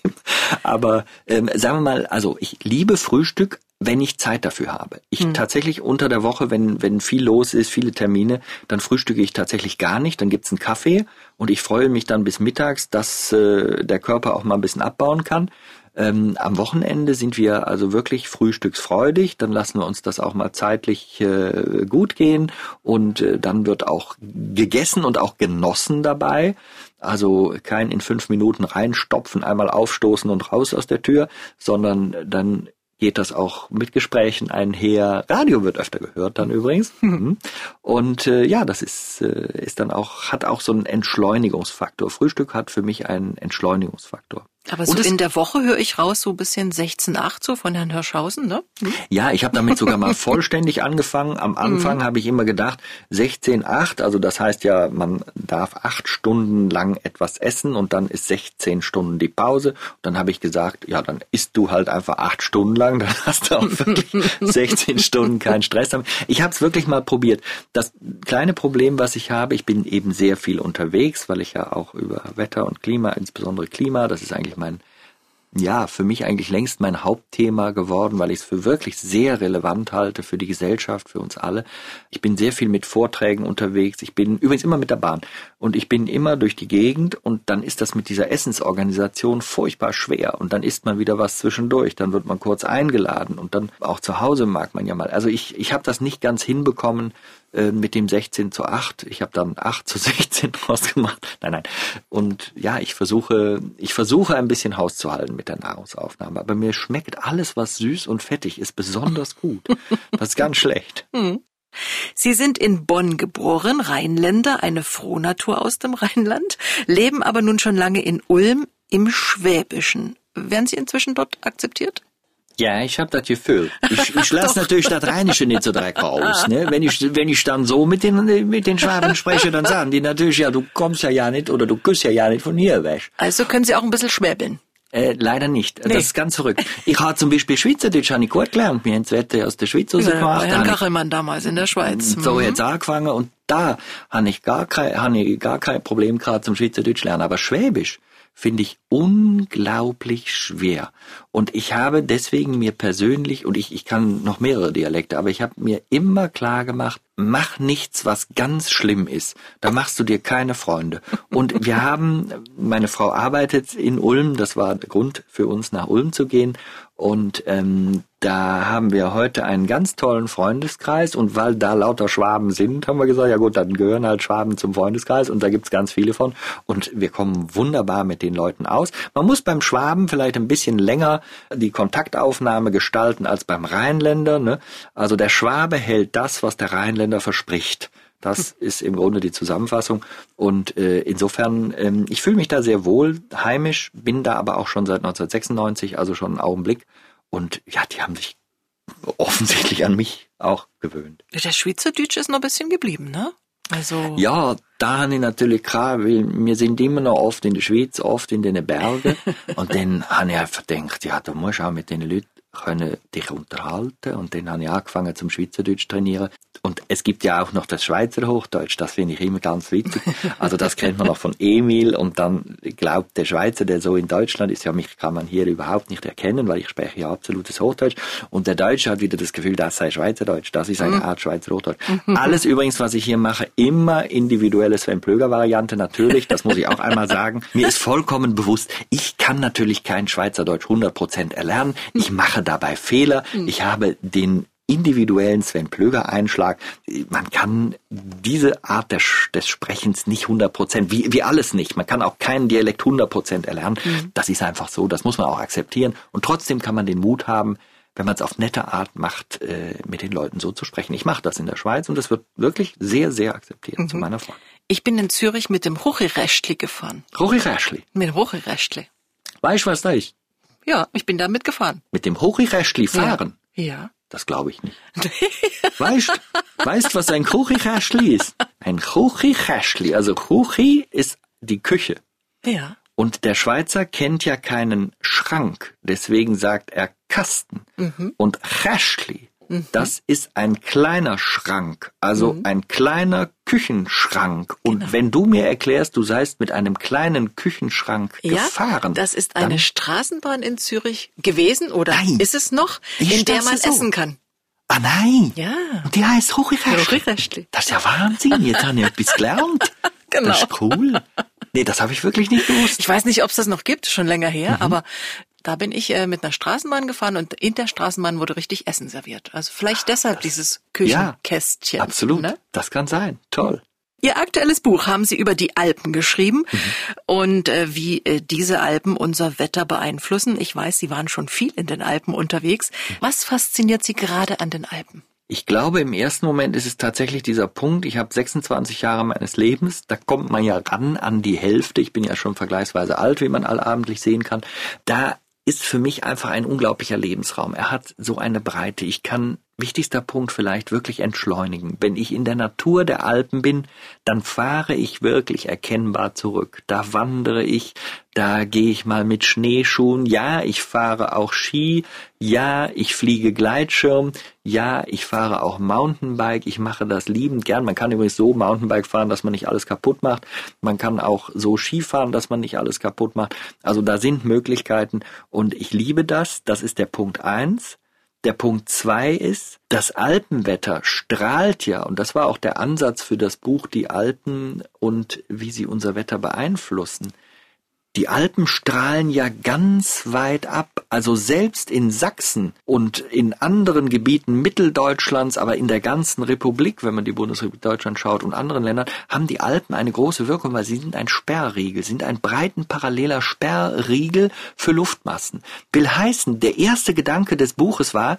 Aber ähm, sagen wir mal, also ich liebe Frühstück, wenn ich Zeit dafür habe. Ich hm. tatsächlich unter der Woche, wenn, wenn viel los ist, viele Termine, dann frühstücke ich tatsächlich gar nicht. Dann gibt's einen Kaffee und ich freue mich dann bis mittags, dass äh, der Körper auch mal ein bisschen abbauen kann. Ähm, am Wochenende sind wir also wirklich frühstücksfreudig, dann lassen wir uns das auch mal zeitlich äh, gut gehen und äh, dann wird auch gegessen und auch genossen dabei. Also kein in fünf Minuten reinstopfen, einmal aufstoßen und raus aus der Tür, sondern dann geht das auch mit Gesprächen einher. Radio wird öfter gehört dann übrigens. Mhm. Und äh, ja, das ist, äh, ist dann auch, hat auch so einen Entschleunigungsfaktor. Frühstück hat für mich einen Entschleunigungsfaktor. Aber so in der Woche höre ich raus, so ein bisschen 16,8 so von Herrn Hirschhausen, ne? Hm? Ja, ich habe damit sogar mal vollständig angefangen. Am Anfang mhm. habe ich immer gedacht, 16,8, also das heißt ja, man darf acht Stunden lang etwas essen und dann ist 16 Stunden die Pause. Und dann habe ich gesagt, ja, dann isst du halt einfach acht Stunden lang, dann hast du auch wirklich 16 Stunden keinen Stress. Ich habe es wirklich mal probiert. Das kleine Problem, was ich habe, ich bin eben sehr viel unterwegs, weil ich ja auch über Wetter und Klima, insbesondere Klima, das ist eigentlich mein, ja, für mich eigentlich längst mein Hauptthema geworden, weil ich es für wirklich sehr relevant halte für die Gesellschaft, für uns alle. Ich bin sehr viel mit Vorträgen unterwegs. Ich bin übrigens immer mit der Bahn und ich bin immer durch die Gegend und dann ist das mit dieser Essensorganisation furchtbar schwer und dann isst man wieder was zwischendurch, dann wird man kurz eingeladen und dann auch zu Hause mag man ja mal. Also ich, ich habe das nicht ganz hinbekommen, äh, mit dem 16 zu 8. Ich habe dann 8 zu 16 draus gemacht. Nein, nein. Und ja, ich versuche, ich versuche ein bisschen Haus zu halten mit der Nahrungsaufnahme. Aber mir schmeckt alles, was süß und fettig ist, besonders gut. Das ist ganz schlecht. Hm. Sie sind in Bonn geboren, Rheinländer, eine Frohnatur aus dem Rheinland, leben aber nun schon lange in Ulm im Schwäbischen. Werden Sie inzwischen dort akzeptiert? Ja, ich habe das Gefühl. Ich, ich lasse natürlich das Rheinische nicht so direkt raus. Ne? Wenn, ich, wenn ich dann so mit den, mit den Schwaben spreche, dann sagen die natürlich, ja, du kommst ja ja nicht oder du küsst ja ja nicht von hier weg. Also können Sie auch ein bisschen schwäbeln. Äh, leider nicht. Nee. Das ist ganz verrückt. Ich habe zum Beispiel Schweizerdeutsch habe ich gut gelernt. Wir haben das Wetter aus der Schweiz rausgemacht. Ja, Kachelmann damals in der Schweiz. So mhm. jetzt angefangen und da habe ich gar kein, habe ich gar kein Problem gerade zum Schweizerdeutsch lernen. Aber Schwäbisch, finde ich unglaublich schwer. Und ich habe deswegen mir persönlich, und ich, ich kann noch mehrere Dialekte, aber ich habe mir immer klar gemacht, mach nichts, was ganz schlimm ist. Da machst du dir keine Freunde. Und wir haben, meine Frau arbeitet in Ulm, das war der Grund für uns nach Ulm zu gehen. Und ähm, da haben wir heute einen ganz tollen Freundeskreis und weil da lauter Schwaben sind, haben wir gesagt, ja gut, dann gehören halt Schwaben zum Freundeskreis und da gibt's ganz viele von und wir kommen wunderbar mit den Leuten aus. Man muss beim Schwaben vielleicht ein bisschen länger die Kontaktaufnahme gestalten als beim Rheinländer. Ne? Also der Schwabe hält das, was der Rheinländer verspricht. Das ist im Grunde die Zusammenfassung. Und äh, insofern, ähm, ich fühle mich da sehr wohl heimisch, bin da aber auch schon seit 1996, also schon einen Augenblick. Und ja, die haben sich offensichtlich an mich auch gewöhnt. Der Schweizerdeutsch ist noch ein bisschen geblieben, ne? Also ja, da habe ich natürlich klar, weil wir sind immer noch oft in der Schweiz, oft in den Bergen. und dann habe ich einfach gedacht, ja, da musst du auch mit den Leuten können dich unterhalten und dann habe ich angefangen zum Schweizerdeutsch trainieren und es gibt ja auch noch das Schweizer Hochdeutsch, das finde ich immer ganz witzig. Also das kennt man noch von Emil und dann glaubt der Schweizer, der so in Deutschland ist, ja mich kann man hier überhaupt nicht erkennen, weil ich spreche ja absolutes Hochdeutsch und der Deutsche hat wieder das Gefühl, das sei Schweizerdeutsch, das ist eine mhm. Art Schweizer Hochdeutsch. Alles übrigens, was ich hier mache, immer individuelle Sven Plöger Variante natürlich, das muss ich auch einmal sagen. Mir ist vollkommen bewusst, ich kann natürlich kein Schweizerdeutsch 100% erlernen. Ich mache dabei Fehler. Mhm. Ich habe den individuellen Sven Plöger Einschlag. Man kann diese Art des, des Sprechens nicht 100 Prozent, wie, wie alles nicht. Man kann auch keinen Dialekt 100 Prozent erlernen. Mhm. Das ist einfach so. Das muss man auch akzeptieren. Und trotzdem kann man den Mut haben, wenn man es auf nette Art macht, äh, mit den Leuten so zu sprechen. Ich mache das in der Schweiz und das wird wirklich sehr, sehr akzeptiert mhm. zu meiner Frage. Ich bin in Zürich mit dem Hochiräschli gefahren. Hochiräschli? Mit dem Hochiräschli. Weißt du, was da ist? Ja, ich bin da mitgefahren. Mit dem Hochiräschli fahren? Ja. ja. Das glaube ich nicht. weißt, weißt, was ein Kuchikästli ist? Ein Kuchikästli. Also Kuchi ist die Küche. Ja. Und der Schweizer kennt ja keinen Schrank, deswegen sagt er Kasten. Mhm. Und Kästli Mhm. Das ist ein kleiner Schrank, also mhm. ein kleiner Küchenschrank. Und genau. wenn du mir erklärst, du seist mit einem kleinen Küchenschrank ja, gefahren. Das ist eine Straßenbahn in Zürich gewesen oder nein, ist es noch, in der man so. essen kann. Ah nein. Ja. Und die heißt Hochiräschli. Das ist ja Wahnsinn. Jetzt habe ich etwas gelernt. genau. Das ist cool. Nee, das habe ich wirklich nicht gewusst. Ich weiß nicht, ob es das noch gibt, schon länger her, mhm. aber da bin ich äh, mit einer Straßenbahn gefahren und in der Straßenbahn wurde richtig Essen serviert. Also vielleicht deshalb das, dieses Küchenkästchen. Ja, absolut. Ne? Das kann sein. Toll. Ihr aktuelles Buch haben Sie über die Alpen geschrieben mhm. und äh, wie äh, diese Alpen unser Wetter beeinflussen. Ich weiß, Sie waren schon viel in den Alpen unterwegs. Was fasziniert Sie gerade an den Alpen? Ich glaube, im ersten Moment ist es tatsächlich dieser Punkt, ich habe 26 Jahre meines Lebens, da kommt man ja ran an die Hälfte, ich bin ja schon vergleichsweise alt, wie man allabendlich sehen kann. Da ist für mich einfach ein unglaublicher Lebensraum. Er hat so eine Breite. Ich kann wichtigster Punkt vielleicht wirklich entschleunigen. Wenn ich in der Natur der Alpen bin, dann fahre ich wirklich erkennbar zurück. Da wandere ich, da gehe ich mal mit Schneeschuhen. Ja, ich fahre auch Ski. Ja, ich fliege Gleitschirm. Ja, ich fahre auch Mountainbike. Ich mache das liebend gern. Man kann übrigens so Mountainbike fahren, dass man nicht alles kaputt macht. Man kann auch so Ski fahren, dass man nicht alles kaputt macht. Also da sind Möglichkeiten und ich liebe das. Das ist der Punkt eins. Der Punkt zwei ist, das Alpenwetter strahlt ja, und das war auch der Ansatz für das Buch Die Alpen und wie sie unser Wetter beeinflussen. Die Alpen strahlen ja ganz weit ab, also selbst in Sachsen und in anderen Gebieten Mitteldeutschlands, aber in der ganzen Republik, wenn man die Bundesrepublik Deutschland schaut und anderen Ländern, haben die Alpen eine große Wirkung, weil sie sind ein Sperrriegel, sind ein breiten paralleler Sperrriegel für Luftmassen. Will heißen, der erste Gedanke des Buches war,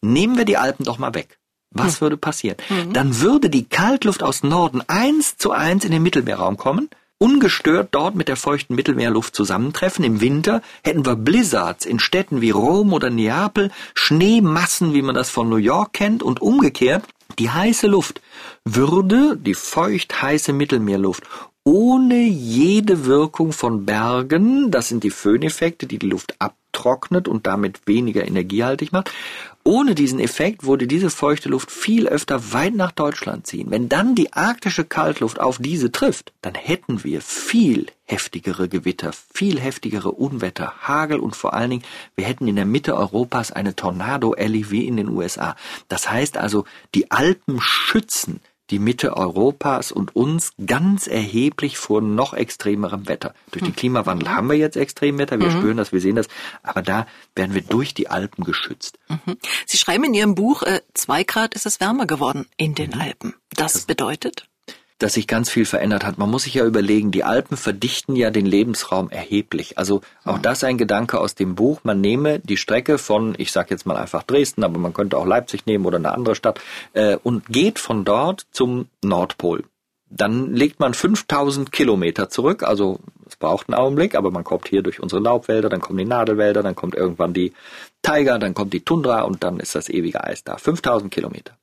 nehmen wir die Alpen doch mal weg. Was hm. würde passieren? Hm. Dann würde die Kaltluft aus Norden eins zu eins in den Mittelmeerraum kommen, ungestört dort mit der feuchten Mittelmeerluft zusammentreffen. Im Winter hätten wir Blizzards in Städten wie Rom oder Neapel, Schneemassen, wie man das von New York kennt, und umgekehrt die heiße Luft würde, die feucht heiße Mittelmeerluft, ohne jede Wirkung von Bergen, das sind die Föhneffekte, die die Luft abtrocknet und damit weniger energiehaltig macht, ohne diesen Effekt würde diese feuchte Luft viel öfter weit nach Deutschland ziehen. Wenn dann die arktische Kaltluft auf diese trifft, dann hätten wir viel heftigere Gewitter, viel heftigere Unwetter, Hagel und vor allen Dingen, wir hätten in der Mitte Europas eine Tornado-Alley wie in den USA. Das heißt also, die Alpen schützen die Mitte Europas und uns ganz erheblich vor noch extremerem Wetter. Durch den hm. Klimawandel haben wir jetzt Extremwetter, wir mhm. spüren das, wir sehen das, aber da werden wir durch die Alpen geschützt. Mhm. Sie schreiben in Ihrem Buch, äh, zwei Grad ist es wärmer geworden in den mhm. Alpen. Das bedeutet? Dass sich ganz viel verändert hat. Man muss sich ja überlegen, die Alpen verdichten ja den Lebensraum erheblich. Also auch das ein Gedanke aus dem Buch. Man nehme die Strecke von, ich sage jetzt mal einfach Dresden, aber man könnte auch Leipzig nehmen oder eine andere Stadt äh, und geht von dort zum Nordpol. Dann legt man 5000 Kilometer zurück, also es braucht einen Augenblick, aber man kommt hier durch unsere Laubwälder, dann kommen die Nadelwälder, dann kommt irgendwann die Tiger, dann kommt die Tundra und dann ist das ewige Eis da. 5000 Kilometer.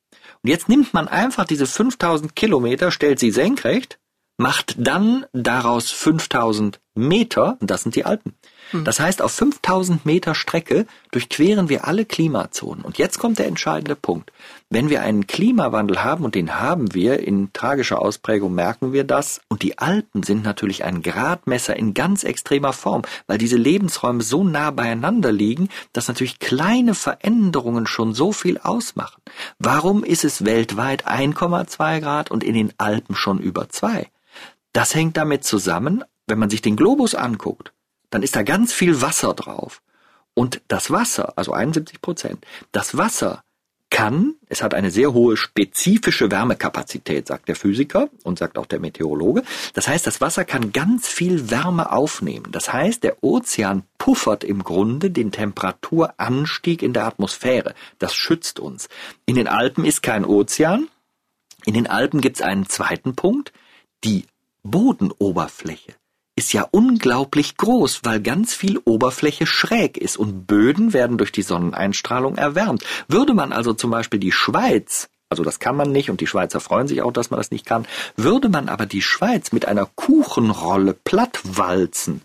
Und jetzt nimmt man einfach diese 5000 Kilometer, stellt sie senkrecht, macht dann daraus 5000 Meter, und das sind die Alpen. Hm. Das heißt, auf 5000 Meter Strecke durchqueren wir alle Klimazonen. Und jetzt kommt der entscheidende Punkt. Wenn wir einen Klimawandel haben, und den haben wir, in tragischer Ausprägung merken wir das, und die Alpen sind natürlich ein Gradmesser in ganz extremer Form, weil diese Lebensräume so nah beieinander liegen, dass natürlich kleine Veränderungen schon so viel ausmachen. Warum ist es weltweit 1,2 Grad und in den Alpen schon über 2? Das hängt damit zusammen, wenn man sich den Globus anguckt, dann ist da ganz viel Wasser drauf. Und das Wasser, also 71 Prozent, das Wasser kann, es hat eine sehr hohe spezifische Wärmekapazität, sagt der Physiker und sagt auch der Meteorologe. Das heißt, das Wasser kann ganz viel Wärme aufnehmen. Das heißt, der Ozean puffert im Grunde den Temperaturanstieg in der Atmosphäre. Das schützt uns. In den Alpen ist kein Ozean. In den Alpen gibt es einen zweiten Punkt, die Bodenoberfläche ist ja unglaublich groß, weil ganz viel Oberfläche schräg ist und Böden werden durch die Sonneneinstrahlung erwärmt. Würde man also zum Beispiel die Schweiz also das kann man nicht und die Schweizer freuen sich auch, dass man das nicht kann. Würde man aber die Schweiz mit einer Kuchenrolle plattwalzen,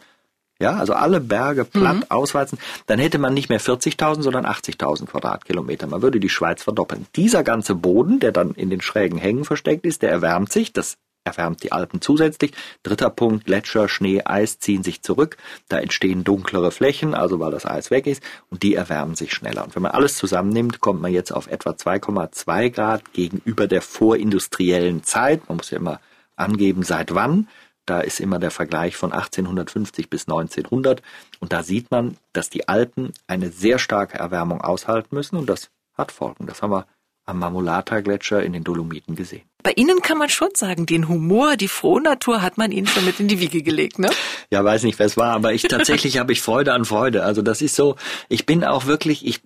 ja, also alle Berge platt mhm. auswalzen, dann hätte man nicht mehr 40.000, sondern 80.000 Quadratkilometer. Man würde die Schweiz verdoppeln. Dieser ganze Boden, der dann in den schrägen Hängen versteckt ist, der erwärmt sich. Das erwärmt die Alpen zusätzlich. Dritter Punkt, Gletscher, Schnee, Eis ziehen sich zurück. Da entstehen dunklere Flächen, also weil das Eis weg ist, und die erwärmen sich schneller. Und wenn man alles zusammennimmt, kommt man jetzt auf etwa 2,2 Grad gegenüber der vorindustriellen Zeit. Man muss ja immer angeben, seit wann. Da ist immer der Vergleich von 1850 bis 1900. Und da sieht man, dass die Alpen eine sehr starke Erwärmung aushalten müssen. Und das hat Folgen. Das haben wir am Marmolata-Gletscher in den Dolomiten gesehen. Bei Ihnen kann man schon sagen, den Humor, die frohe Natur hat man Ihnen schon mit in die Wiege gelegt, ne? Ja, weiß nicht, wer es war, aber ich tatsächlich habe ich Freude an Freude. Also das ist so, ich bin auch wirklich, ich,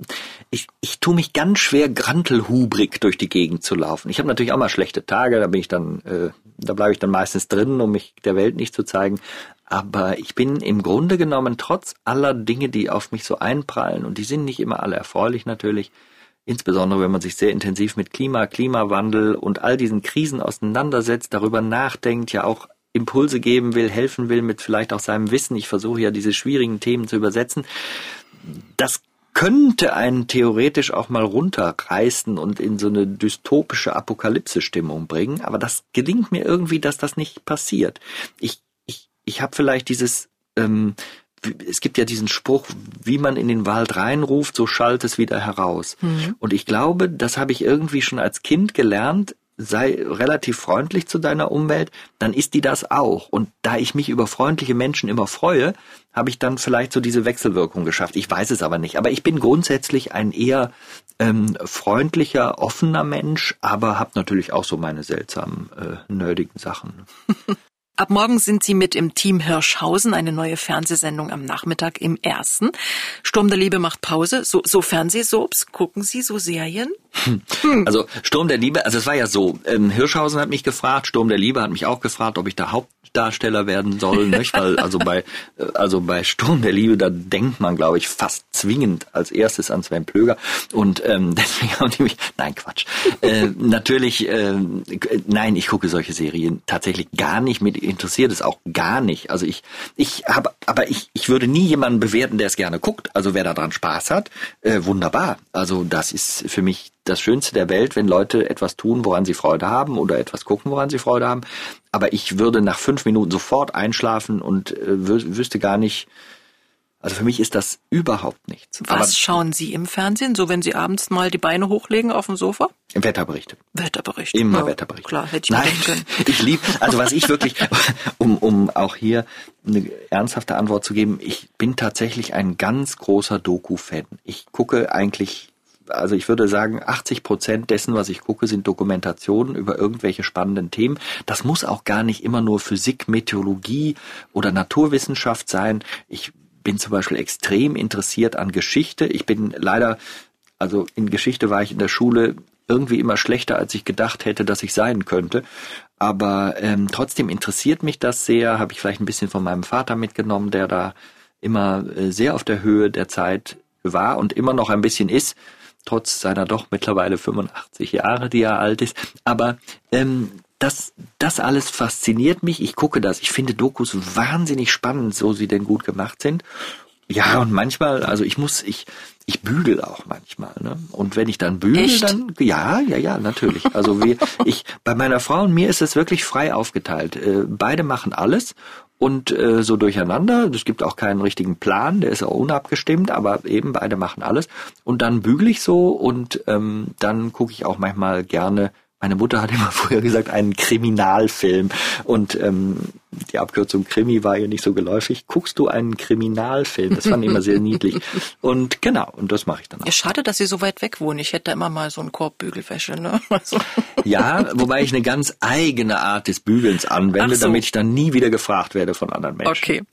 ich, ich tue mich ganz schwer, grantelhubrig durch die Gegend zu laufen. Ich habe natürlich auch mal schlechte Tage, da bin ich dann, äh, da bleibe ich dann meistens drin, um mich der Welt nicht zu zeigen. Aber ich bin im Grunde genommen trotz aller Dinge, die auf mich so einprallen, und die sind nicht immer alle erfreulich natürlich, insbesondere wenn man sich sehr intensiv mit Klima, Klimawandel und all diesen Krisen auseinandersetzt, darüber nachdenkt, ja auch Impulse geben will, helfen will mit vielleicht auch seinem Wissen. Ich versuche ja diese schwierigen Themen zu übersetzen. Das könnte einen theoretisch auch mal runterreißen und in so eine dystopische Apokalypse-Stimmung bringen, aber das gelingt mir irgendwie, dass das nicht passiert. Ich, ich, ich habe vielleicht dieses ähm, es gibt ja diesen Spruch, wie man in den Wald reinruft, so schallt es wieder heraus. Mhm. Und ich glaube, das habe ich irgendwie schon als Kind gelernt, sei relativ freundlich zu deiner Umwelt, dann ist die das auch. Und da ich mich über freundliche Menschen immer freue, habe ich dann vielleicht so diese Wechselwirkung geschafft. Ich weiß es aber nicht. Aber ich bin grundsätzlich ein eher ähm, freundlicher, offener Mensch, aber habe natürlich auch so meine seltsamen, äh, nerdigen Sachen. Ab morgen sind Sie mit im Team Hirschhausen, eine neue Fernsehsendung am Nachmittag im ersten. Sturm der Liebe macht Pause. So, so Fernsehsoaps, gucken Sie so Serien? Hm. Also Sturm der Liebe, also es war ja so, ähm, Hirschhausen hat mich gefragt, Sturm der Liebe hat mich auch gefragt, ob ich da Hauptdarsteller werden soll, nicht? Weil also bei also bei Sturm der Liebe, da denkt man, glaube ich, fast zwingend als erstes an Sven Plöger. Und ähm, deswegen haben die mich. Nein, Quatsch. Äh, natürlich, äh, nein, ich gucke solche Serien tatsächlich gar nicht. Mit interessiert es auch gar nicht. Also ich, ich habe, aber ich, ich würde nie jemanden bewerten, der es gerne guckt. Also wer daran Spaß hat, äh, wunderbar. Also das ist für mich das Schönste der Welt, wenn Leute etwas tun, woran sie Freude haben oder etwas gucken, woran sie Freude haben. Aber ich würde nach fünf Minuten sofort einschlafen und äh, wü wüsste gar nicht, also für mich ist das überhaupt nichts. Was Aber schauen Sie im Fernsehen, so wenn Sie abends mal die Beine hochlegen auf dem Sofa? Wetterberichte. Wetterberichte. Immer ja, Wetterberichte. Klar, hätte ich Nein, können. ich liebe, also was ich wirklich, um, um auch hier eine ernsthafte Antwort zu geben, ich bin tatsächlich ein ganz großer Doku-Fan. Ich gucke eigentlich also ich würde sagen, 80 Prozent dessen, was ich gucke, sind Dokumentationen über irgendwelche spannenden Themen. Das muss auch gar nicht immer nur Physik, Meteorologie oder Naturwissenschaft sein. Ich bin zum Beispiel extrem interessiert an Geschichte. Ich bin leider, also in Geschichte war ich in der Schule irgendwie immer schlechter, als ich gedacht hätte, dass ich sein könnte. Aber ähm, trotzdem interessiert mich das sehr. Habe ich vielleicht ein bisschen von meinem Vater mitgenommen, der da immer äh, sehr auf der Höhe der Zeit war und immer noch ein bisschen ist trotz seiner doch mittlerweile 85 Jahre, die er alt ist. Aber ähm, das, das alles fasziniert mich. Ich gucke das. Ich finde Dokus wahnsinnig spannend, so sie denn gut gemacht sind. Ja, und manchmal, also ich muss, ich, ich bügel auch manchmal, ne? Und wenn ich dann bügel, Echt? dann, ja, ja, ja, natürlich. Also wir, ich, bei meiner Frau und mir ist es wirklich frei aufgeteilt. Äh, beide machen alles und äh, so durcheinander. Es gibt auch keinen richtigen Plan, der ist auch unabgestimmt, aber eben beide machen alles. Und dann bügel ich so und ähm, dann gucke ich auch manchmal gerne. Meine Mutter hat immer früher gesagt, einen Kriminalfilm. Und ähm, die Abkürzung Krimi war ihr nicht so geläufig. Guckst du einen Kriminalfilm? Das fand ich immer sehr niedlich. Und genau, und das mache ich dann auch. Ja, schade, dass Sie so weit weg wohnen. Ich hätte immer mal so einen Korb Bügelwäsche. Ne? Also. Ja, wobei ich eine ganz eigene Art des Bügelns anwende, so. damit ich dann nie wieder gefragt werde von anderen Menschen. Okay.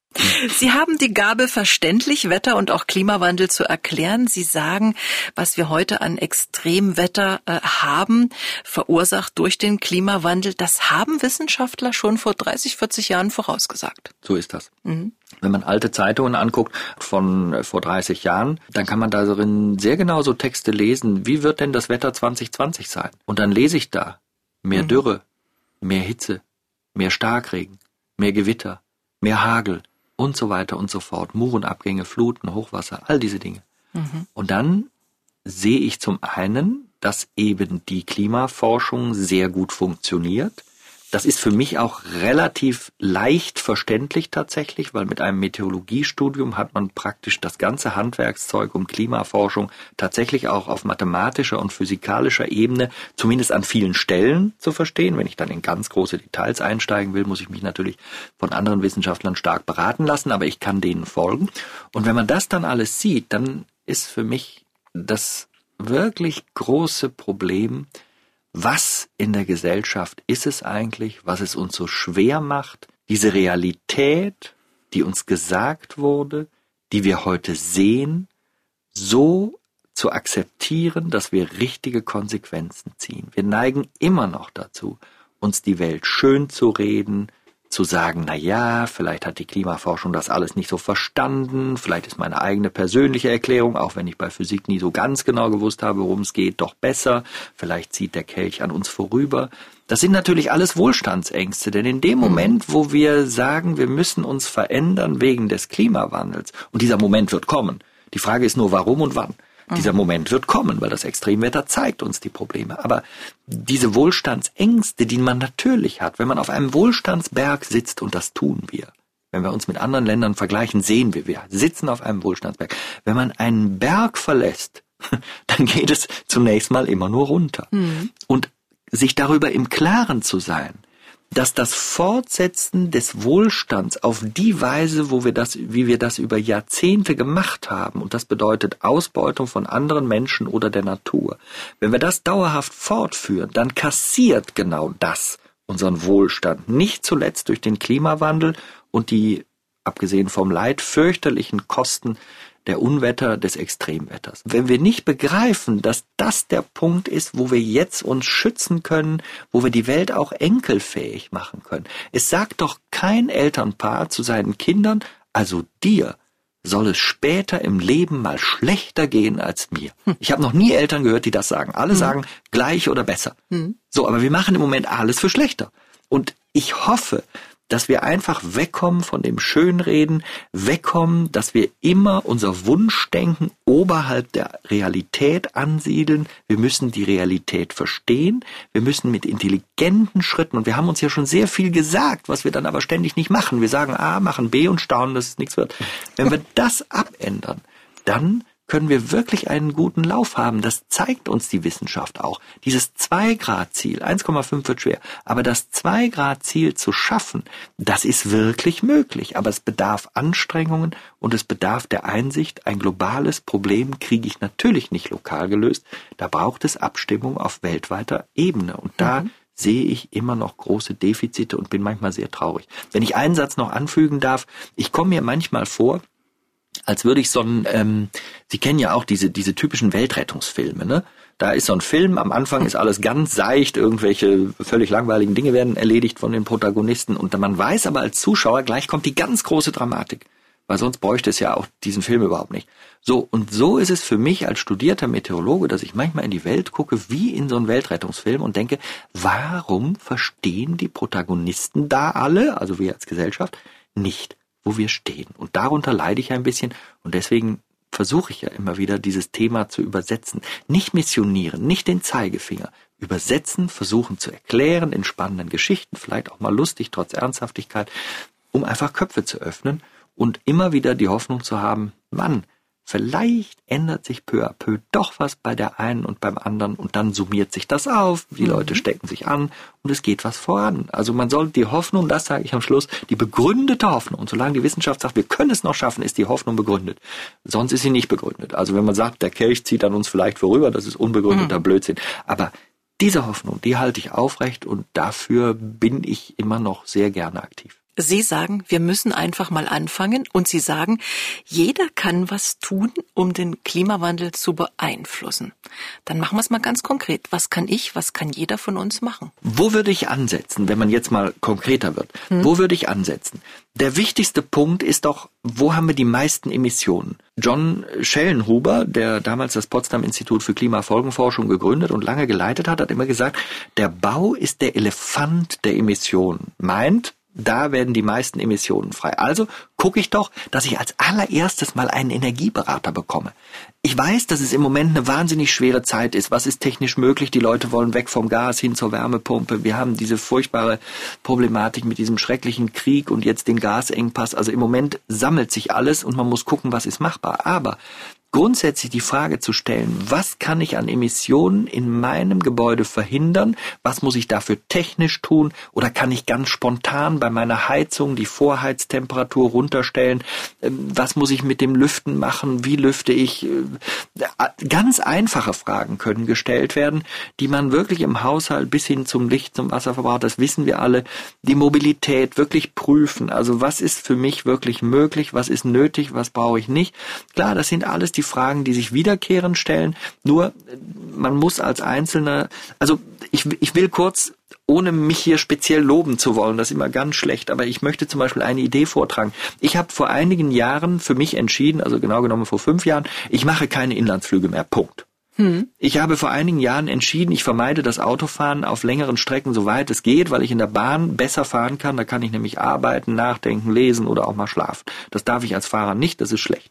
Sie haben die Gabe, verständlich Wetter und auch Klimawandel zu erklären. Sie sagen, was wir heute an Extremwetter äh, haben, verursacht durch den Klimawandel, das haben Wissenschaftler schon vor 30, 40 Jahren vorausgesagt. So ist das. Mhm. Wenn man alte Zeitungen anguckt von äh, vor 30 Jahren, dann kann man darin sehr genau so Texte lesen, wie wird denn das Wetter 2020 sein? Und dann lese ich da mehr mhm. Dürre, mehr Hitze, mehr Starkregen, mehr Gewitter, mehr Hagel, und so weiter und so fort. Murenabgänge, Fluten, Hochwasser, all diese Dinge. Mhm. Und dann sehe ich zum einen, dass eben die Klimaforschung sehr gut funktioniert, das ist für mich auch relativ leicht verständlich tatsächlich, weil mit einem Meteorologiestudium hat man praktisch das ganze Handwerkszeug um Klimaforschung tatsächlich auch auf mathematischer und physikalischer Ebene, zumindest an vielen Stellen zu verstehen. Wenn ich dann in ganz große Details einsteigen will, muss ich mich natürlich von anderen Wissenschaftlern stark beraten lassen, aber ich kann denen folgen. Und wenn man das dann alles sieht, dann ist für mich das wirklich große Problem, was in der Gesellschaft ist es eigentlich, was es uns so schwer macht, diese Realität, die uns gesagt wurde, die wir heute sehen, so zu akzeptieren, dass wir richtige Konsequenzen ziehen. Wir neigen immer noch dazu, uns die Welt schön zu reden, zu sagen, na ja, vielleicht hat die Klimaforschung das alles nicht so verstanden, vielleicht ist meine eigene persönliche Erklärung, auch wenn ich bei Physik nie so ganz genau gewusst habe, worum es geht, doch besser, vielleicht zieht der Kelch an uns vorüber. Das sind natürlich alles Wohlstandsängste, denn in dem Moment, wo wir sagen, wir müssen uns verändern wegen des Klimawandels, und dieser Moment wird kommen, die Frage ist nur, warum und wann. Dieser Moment wird kommen, weil das Extremwetter zeigt uns die Probleme. Aber diese Wohlstandsängste, die man natürlich hat, wenn man auf einem Wohlstandsberg sitzt, und das tun wir, wenn wir uns mit anderen Ländern vergleichen, sehen wir, wir sitzen auf einem Wohlstandsberg. Wenn man einen Berg verlässt, dann geht es zunächst mal immer nur runter. Mhm. Und sich darüber im Klaren zu sein, dass das Fortsetzen des Wohlstands auf die Weise, wo wir das, wie wir das über Jahrzehnte gemacht haben, und das bedeutet Ausbeutung von anderen Menschen oder der Natur, wenn wir das dauerhaft fortführen, dann kassiert genau das unseren Wohlstand, nicht zuletzt durch den Klimawandel und die, abgesehen vom Leid, fürchterlichen Kosten der Unwetter, des Extremwetters. Wenn wir nicht begreifen, dass das der Punkt ist, wo wir jetzt uns schützen können, wo wir die Welt auch enkelfähig machen können. Es sagt doch kein Elternpaar zu seinen Kindern, also dir soll es später im Leben mal schlechter gehen als mir. Hm. Ich habe noch nie Eltern gehört, die das sagen. Alle hm. sagen gleich oder besser. Hm. So, aber wir machen im Moment alles für schlechter. Und ich hoffe, dass wir einfach wegkommen von dem Schönreden, wegkommen, dass wir immer unser Wunschdenken oberhalb der Realität ansiedeln. Wir müssen die Realität verstehen. Wir müssen mit intelligenten Schritten, und wir haben uns ja schon sehr viel gesagt, was wir dann aber ständig nicht machen. Wir sagen A, machen B und staunen, dass es nichts wird. Wenn wir das abändern, dann können wir wirklich einen guten Lauf haben. Das zeigt uns die Wissenschaft auch. Dieses 2-Grad-Ziel, 1,5 wird schwer, aber das 2-Grad-Ziel zu schaffen, das ist wirklich möglich. Aber es bedarf Anstrengungen und es bedarf der Einsicht, ein globales Problem kriege ich natürlich nicht lokal gelöst. Da braucht es Abstimmung auf weltweiter Ebene. Und da mhm sehe ich immer noch große Defizite und bin manchmal sehr traurig. Wenn ich einen Satz noch anfügen darf, ich komme mir manchmal vor, als würde ich so ein, ähm, Sie kennen ja auch diese, diese typischen Weltrettungsfilme, ne? Da ist so ein Film, am Anfang ist alles ganz seicht, irgendwelche völlig langweiligen Dinge werden erledigt von den Protagonisten und man weiß aber als Zuschauer, gleich kommt die ganz große Dramatik, weil sonst bräuchte es ja auch diesen Film überhaupt nicht. So, und so ist es für mich als studierter Meteorologe, dass ich manchmal in die Welt gucke, wie in so einen Weltrettungsfilm und denke, warum verstehen die Protagonisten da alle, also wir als Gesellschaft, nicht? Wo wir stehen. Und darunter leide ich ein bisschen und deswegen versuche ich ja immer wieder, dieses Thema zu übersetzen. Nicht missionieren, nicht den Zeigefinger. Übersetzen, versuchen zu erklären in spannenden Geschichten, vielleicht auch mal lustig, trotz Ernsthaftigkeit, um einfach Köpfe zu öffnen und immer wieder die Hoffnung zu haben, Mann, vielleicht ändert sich peu à peu doch was bei der einen und beim anderen und dann summiert sich das auf, die mhm. Leute stecken sich an und es geht was voran. Also man soll die Hoffnung, das sage ich am Schluss, die begründete Hoffnung, und solange die Wissenschaft sagt, wir können es noch schaffen, ist die Hoffnung begründet. Sonst ist sie nicht begründet. Also wenn man sagt, der Kelch zieht an uns vielleicht vorüber, das ist unbegründeter mhm. Blödsinn. Aber diese Hoffnung, die halte ich aufrecht und dafür bin ich immer noch sehr gerne aktiv. Sie sagen, wir müssen einfach mal anfangen und Sie sagen, jeder kann was tun, um den Klimawandel zu beeinflussen. Dann machen wir es mal ganz konkret. Was kann ich, was kann jeder von uns machen? Wo würde ich ansetzen, wenn man jetzt mal konkreter wird? Hm. Wo würde ich ansetzen? Der wichtigste Punkt ist doch, wo haben wir die meisten Emissionen? John Schellenhuber, der damals das Potsdam Institut für Klimafolgenforschung gegründet und lange geleitet hat, hat immer gesagt, der Bau ist der Elefant der Emissionen. Meint, da werden die meisten Emissionen frei. Also gucke ich doch, dass ich als allererstes mal einen Energieberater bekomme. Ich weiß, dass es im Moment eine wahnsinnig schwere Zeit ist. Was ist technisch möglich? Die Leute wollen weg vom Gas hin zur Wärmepumpe. Wir haben diese furchtbare Problematik mit diesem schrecklichen Krieg und jetzt den Gasengpass. Also im Moment sammelt sich alles und man muss gucken, was ist machbar. Aber grundsätzlich die Frage zu stellen, was kann ich an Emissionen in meinem Gebäude verhindern? Was muss ich dafür technisch tun? Oder kann ich ganz spontan bei meiner Heizung die Vorheiztemperatur runterstellen? Ähm, was muss ich mit dem Lüften machen? Wie lüfte ich? Äh, ganz einfache Fragen können gestellt werden, die man wirklich im Haushalt bis hin zum Licht, zum Wasserverbrauch, das wissen wir alle, die Mobilität wirklich prüfen. Also was ist für mich wirklich möglich? Was ist nötig? Was brauche ich nicht? Klar, das sind alles die die Fragen, die sich wiederkehrend stellen. Nur man muss als Einzelner, also ich, ich will kurz ohne mich hier speziell loben zu wollen, das ist immer ganz schlecht, aber ich möchte zum Beispiel eine Idee vortragen. Ich habe vor einigen Jahren für mich entschieden, also genau genommen vor fünf Jahren, ich mache keine Inlandsflüge mehr. Punkt. Hm. Ich habe vor einigen Jahren entschieden, ich vermeide das Autofahren auf längeren Strecken, soweit es geht, weil ich in der Bahn besser fahren kann. Da kann ich nämlich arbeiten, nachdenken, lesen oder auch mal schlafen. Das darf ich als Fahrer nicht, das ist schlecht.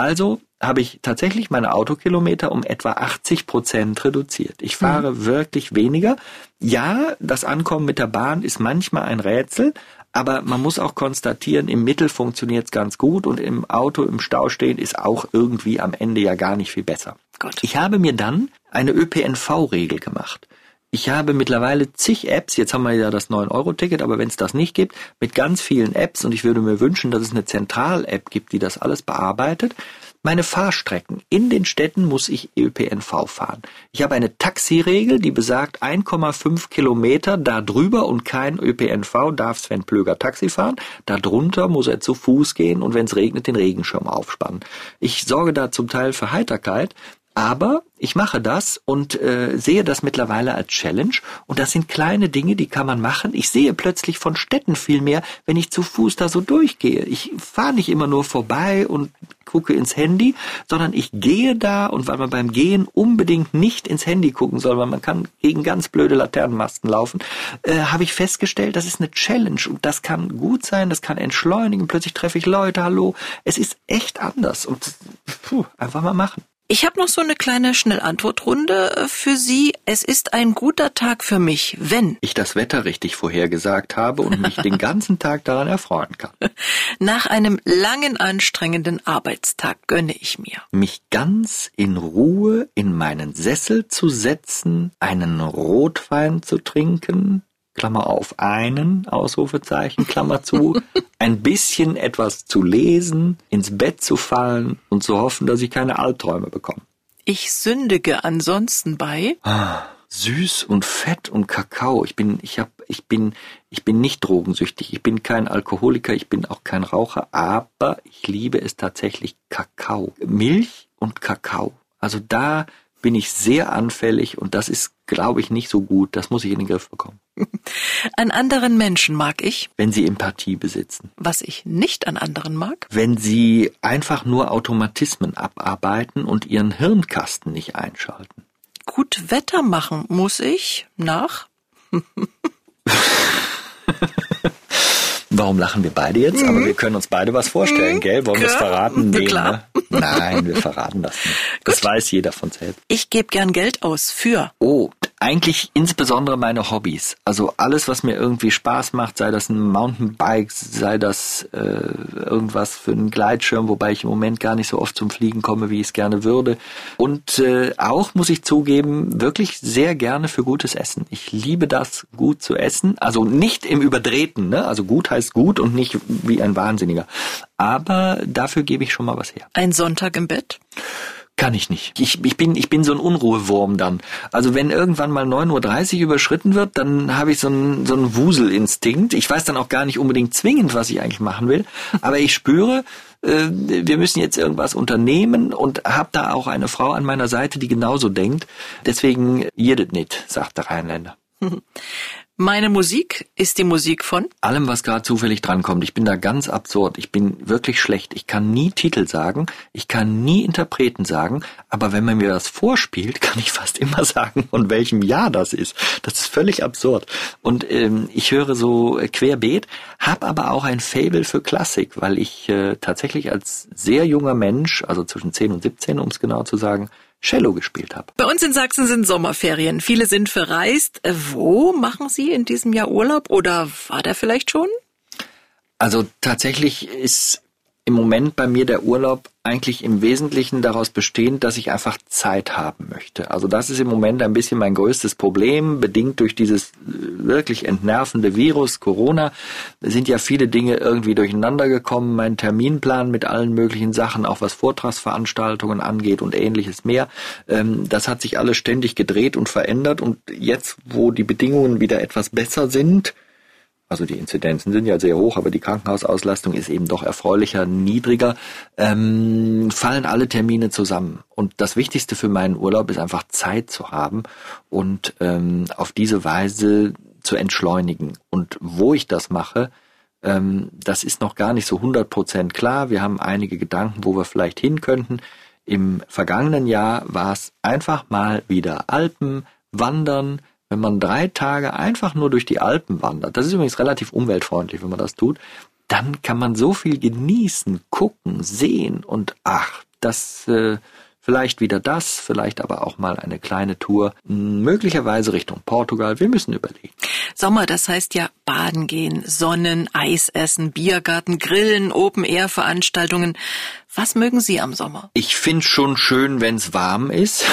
Also habe ich tatsächlich meine Autokilometer um etwa 80 Prozent reduziert. Ich fahre mhm. wirklich weniger. Ja, das Ankommen mit der Bahn ist manchmal ein Rätsel, aber man muss auch konstatieren, im Mittel funktioniert es ganz gut und im Auto im Stau stehen ist auch irgendwie am Ende ja gar nicht viel besser. Gott. Ich habe mir dann eine ÖPNV-Regel gemacht. Ich habe mittlerweile zig Apps, jetzt haben wir ja das 9-Euro-Ticket, aber wenn es das nicht gibt, mit ganz vielen Apps und ich würde mir wünschen, dass es eine Zentral-App gibt, die das alles bearbeitet. Meine Fahrstrecken. In den Städten muss ich ÖPNV fahren. Ich habe eine Taxiregel, die besagt 1,5 Kilometer da drüber und kein ÖPNV darf Sven Plöger Taxi fahren. Darunter muss er zu Fuß gehen und wenn es regnet, den Regenschirm aufspannen. Ich sorge da zum Teil für Heiterkeit, aber ich mache das und äh, sehe das mittlerweile als Challenge. Und das sind kleine Dinge, die kann man machen. Ich sehe plötzlich von Städten viel mehr, wenn ich zu Fuß da so durchgehe. Ich fahre nicht immer nur vorbei und gucke ins Handy, sondern ich gehe da und weil man beim Gehen unbedingt nicht ins Handy gucken soll, weil man kann gegen ganz blöde Laternenmasten laufen, äh, habe ich festgestellt, das ist eine Challenge und das kann gut sein, das kann entschleunigen. Plötzlich treffe ich Leute, hallo. Es ist echt anders und puh, einfach mal machen. Ich habe noch so eine kleine Schnellantwortrunde äh, für Sie. Es ist ein guter Tag für mich, wenn ich das Wetter richtig vorhergesagt habe und mich den ganzen Tag daran erfreuen kann. Nach einem langen, anstrengenden Arbeitstag gönne ich mir. Mich ganz in Ruhe in meinen Sessel zu setzen, einen Rotwein zu trinken, Klammer auf einen, Ausrufezeichen, Klammer zu, ein bisschen etwas zu lesen, ins Bett zu fallen und zu hoffen, dass ich keine Albträume bekomme. Ich sündige ansonsten bei ah, süß und Fett und Kakao. Ich bin, ich hab, ich bin, ich bin nicht drogensüchtig. Ich bin kein Alkoholiker. Ich bin auch kein Raucher. Aber ich liebe es tatsächlich Kakao, Milch und Kakao. Also da bin ich sehr anfällig und das ist, glaube ich, nicht so gut. Das muss ich in den Griff bekommen. An anderen Menschen mag ich. Wenn sie Empathie besitzen. Was ich nicht an anderen mag. Wenn sie einfach nur Automatismen abarbeiten und ihren Hirnkasten nicht einschalten. Gut Wetter machen muss ich nach. Warum lachen wir beide jetzt? Mhm. Aber wir können uns beide was vorstellen, mhm. gell? Wollen wir es verraten? Nee, Klar. Ne? Nein, wir verraten das nicht. Das weiß jeder von selbst. Ich gebe gern Geld aus für. Oh, eigentlich insbesondere meine Hobbys. Also alles, was mir irgendwie Spaß macht, sei das ein Mountainbike, sei das äh, irgendwas für einen Gleitschirm, wobei ich im Moment gar nicht so oft zum Fliegen komme, wie ich es gerne würde. Und äh, auch, muss ich zugeben, wirklich sehr gerne für gutes Essen. Ich liebe das, gut zu essen. Also nicht im Überdrehten, ne? Also gut heißt gut und nicht wie ein Wahnsinniger. Aber dafür gebe ich schon mal was her. Ein Sonntag im Bett? Kann ich nicht. Ich, ich, bin, ich bin so ein Unruhewurm dann. Also wenn irgendwann mal 9.30 Uhr überschritten wird, dann habe ich so einen, so einen Wuselinstinkt. Ich weiß dann auch gar nicht unbedingt zwingend, was ich eigentlich machen will. Aber ich spüre, äh, wir müssen jetzt irgendwas unternehmen und habe da auch eine Frau an meiner Seite, die genauso denkt. Deswegen jedet nicht, sagt der Rheinländer. Meine Musik ist die Musik von? Allem, was gerade zufällig drankommt. Ich bin da ganz absurd. Ich bin wirklich schlecht. Ich kann nie Titel sagen. Ich kann nie Interpreten sagen. Aber wenn man mir das vorspielt, kann ich fast immer sagen, von welchem Jahr das ist. Das ist völlig absurd. Und ähm, ich höre so querbeet, habe aber auch ein Fable für Klassik, weil ich äh, tatsächlich als sehr junger Mensch, also zwischen 10 und 17, um es genau zu sagen, Cello gespielt habe. Bei uns in Sachsen sind Sommerferien. Viele sind verreist. Wo machen Sie in diesem Jahr Urlaub oder war der vielleicht schon? Also tatsächlich ist im Moment bei mir der Urlaub eigentlich im Wesentlichen daraus bestehend, dass ich einfach Zeit haben möchte. Also das ist im Moment ein bisschen mein größtes Problem, bedingt durch dieses äh, wirklich entnervende Virus Corona. sind ja viele Dinge irgendwie durcheinander gekommen. Mein Terminplan mit allen möglichen Sachen, auch was Vortragsveranstaltungen angeht und ähnliches mehr, ähm, das hat sich alles ständig gedreht und verändert. Und jetzt, wo die Bedingungen wieder etwas besser sind, also die Inzidenzen sind ja sehr hoch, aber die Krankenhausauslastung ist eben doch erfreulicher, niedriger, ähm, fallen alle Termine zusammen. Und das Wichtigste für meinen Urlaub ist einfach Zeit zu haben und ähm, auf diese Weise zu entschleunigen. Und wo ich das mache, ähm, das ist noch gar nicht so 100 Prozent klar. Wir haben einige Gedanken, wo wir vielleicht hin könnten. Im vergangenen Jahr war es einfach mal wieder Alpen, Wandern, wenn man drei Tage einfach nur durch die Alpen wandert, das ist übrigens relativ umweltfreundlich, wenn man das tut, dann kann man so viel genießen, gucken, sehen und ach, das äh, vielleicht wieder das, vielleicht aber auch mal eine kleine Tour, möglicherweise Richtung Portugal. Wir müssen überlegen. Sommer, das heißt ja baden gehen, Sonnen, Eis essen, Biergarten, Grillen, Open-Air-Veranstaltungen. Was mögen Sie am Sommer? Ich finde schon schön, wenn es warm ist.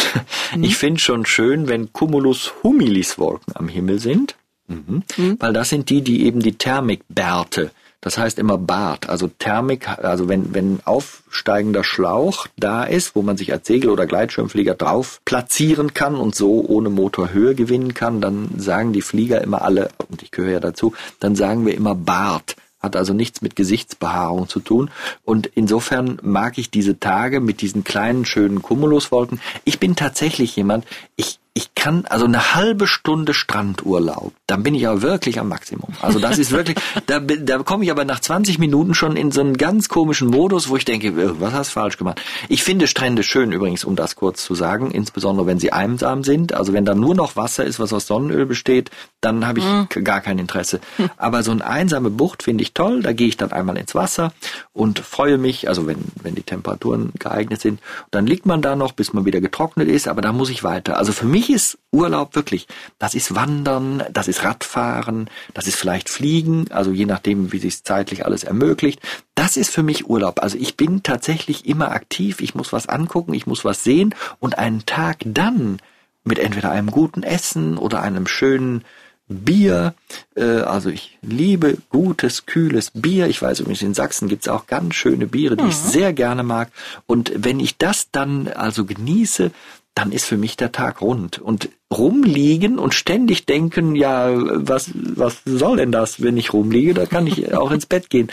Mhm. Ich finde schon schön, wenn Cumulus humilis Wolken am Himmel sind. Mhm. Mhm. Weil das sind die, die eben die Thermikbärte das heißt immer Bad, also Thermik, also wenn, wenn aufsteigender Schlauch da ist, wo man sich als Segel- oder Gleitschirmflieger drauf platzieren kann und so ohne Motor Höhe gewinnen kann, dann sagen die Flieger immer alle, und ich gehöre ja dazu, dann sagen wir immer Bart hat also nichts mit Gesichtsbehaarung zu tun. Und insofern mag ich diese Tage mit diesen kleinen, schönen Cumuluswolken. Ich bin tatsächlich jemand, ich, ich kann, also eine halbe Stunde Strandurlaub, dann bin ich aber wirklich am Maximum. Also das ist wirklich, da, da komme ich aber nach 20 Minuten schon in so einen ganz komischen Modus, wo ich denke, äh, was hast du falsch gemacht? Ich finde Strände schön übrigens, um das kurz zu sagen, insbesondere wenn sie einsam sind. Also wenn da nur noch Wasser ist, was aus Sonnenöl besteht, dann habe ich mhm. gar kein Interesse. Aber so eine einsame Bucht finde ich toll, da gehe ich dann einmal ins Wasser und freue mich, also wenn, wenn die Temperaturen geeignet sind, dann liegt man da noch, bis man wieder getrocknet ist, aber da muss ich weiter. Also für mich mich ist Urlaub wirklich, das ist Wandern, das ist Radfahren, das ist vielleicht Fliegen, also je nachdem, wie sich zeitlich alles ermöglicht. Das ist für mich Urlaub. Also ich bin tatsächlich immer aktiv, ich muss was angucken, ich muss was sehen und einen Tag dann mit entweder einem guten Essen oder einem schönen Bier, äh, also ich liebe gutes, kühles Bier. Ich weiß übrigens, in Sachsen gibt's auch ganz schöne Biere, die mhm. ich sehr gerne mag. Und wenn ich das dann also genieße, dann ist für mich der Tag rund. Und rumliegen und ständig denken, ja, was, was soll denn das, wenn ich rumliege? Da kann ich auch ins Bett gehen.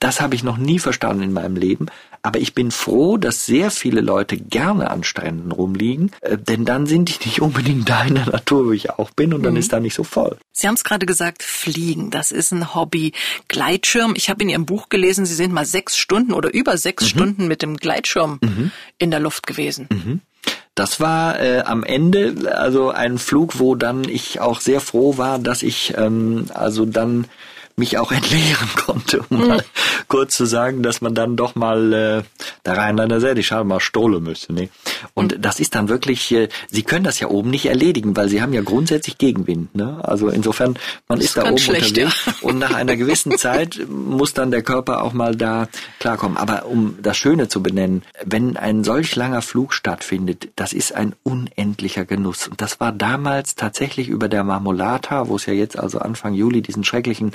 Das habe ich noch nie verstanden in meinem Leben. Aber ich bin froh, dass sehr viele Leute gerne an Stränden rumliegen, äh, denn dann sind die nicht unbedingt da in der Natur, wo ich auch bin, und dann mhm. ist da nicht so voll. Sie haben es gerade gesagt, Fliegen, das ist ein Hobby. Gleitschirm, ich habe in Ihrem Buch gelesen, Sie sind mal sechs Stunden oder über sechs mhm. Stunden mit dem Gleitschirm mhm. in der Luft gewesen. Das war äh, am Ende also ein Flug, wo dann ich auch sehr froh war, dass ich ähm, also dann mich auch entleeren konnte, um mhm. mal kurz zu sagen, dass man dann doch mal äh, da rein an der Seite, ich mal stohlen müsste. Ne? Und mhm. das ist dann wirklich, äh, Sie können das ja oben nicht erledigen, weil Sie haben ja grundsätzlich Gegenwind. Ne? Also insofern, man das ist da oben schlecht, unterwegs ja. und nach einer gewissen Zeit muss dann der Körper auch mal da klarkommen. Aber um das Schöne zu benennen, wenn ein solch langer Flug stattfindet, das ist ein unendlicher Genuss. Und das war damals tatsächlich über der Marmolata, wo es ja jetzt also Anfang Juli diesen schrecklichen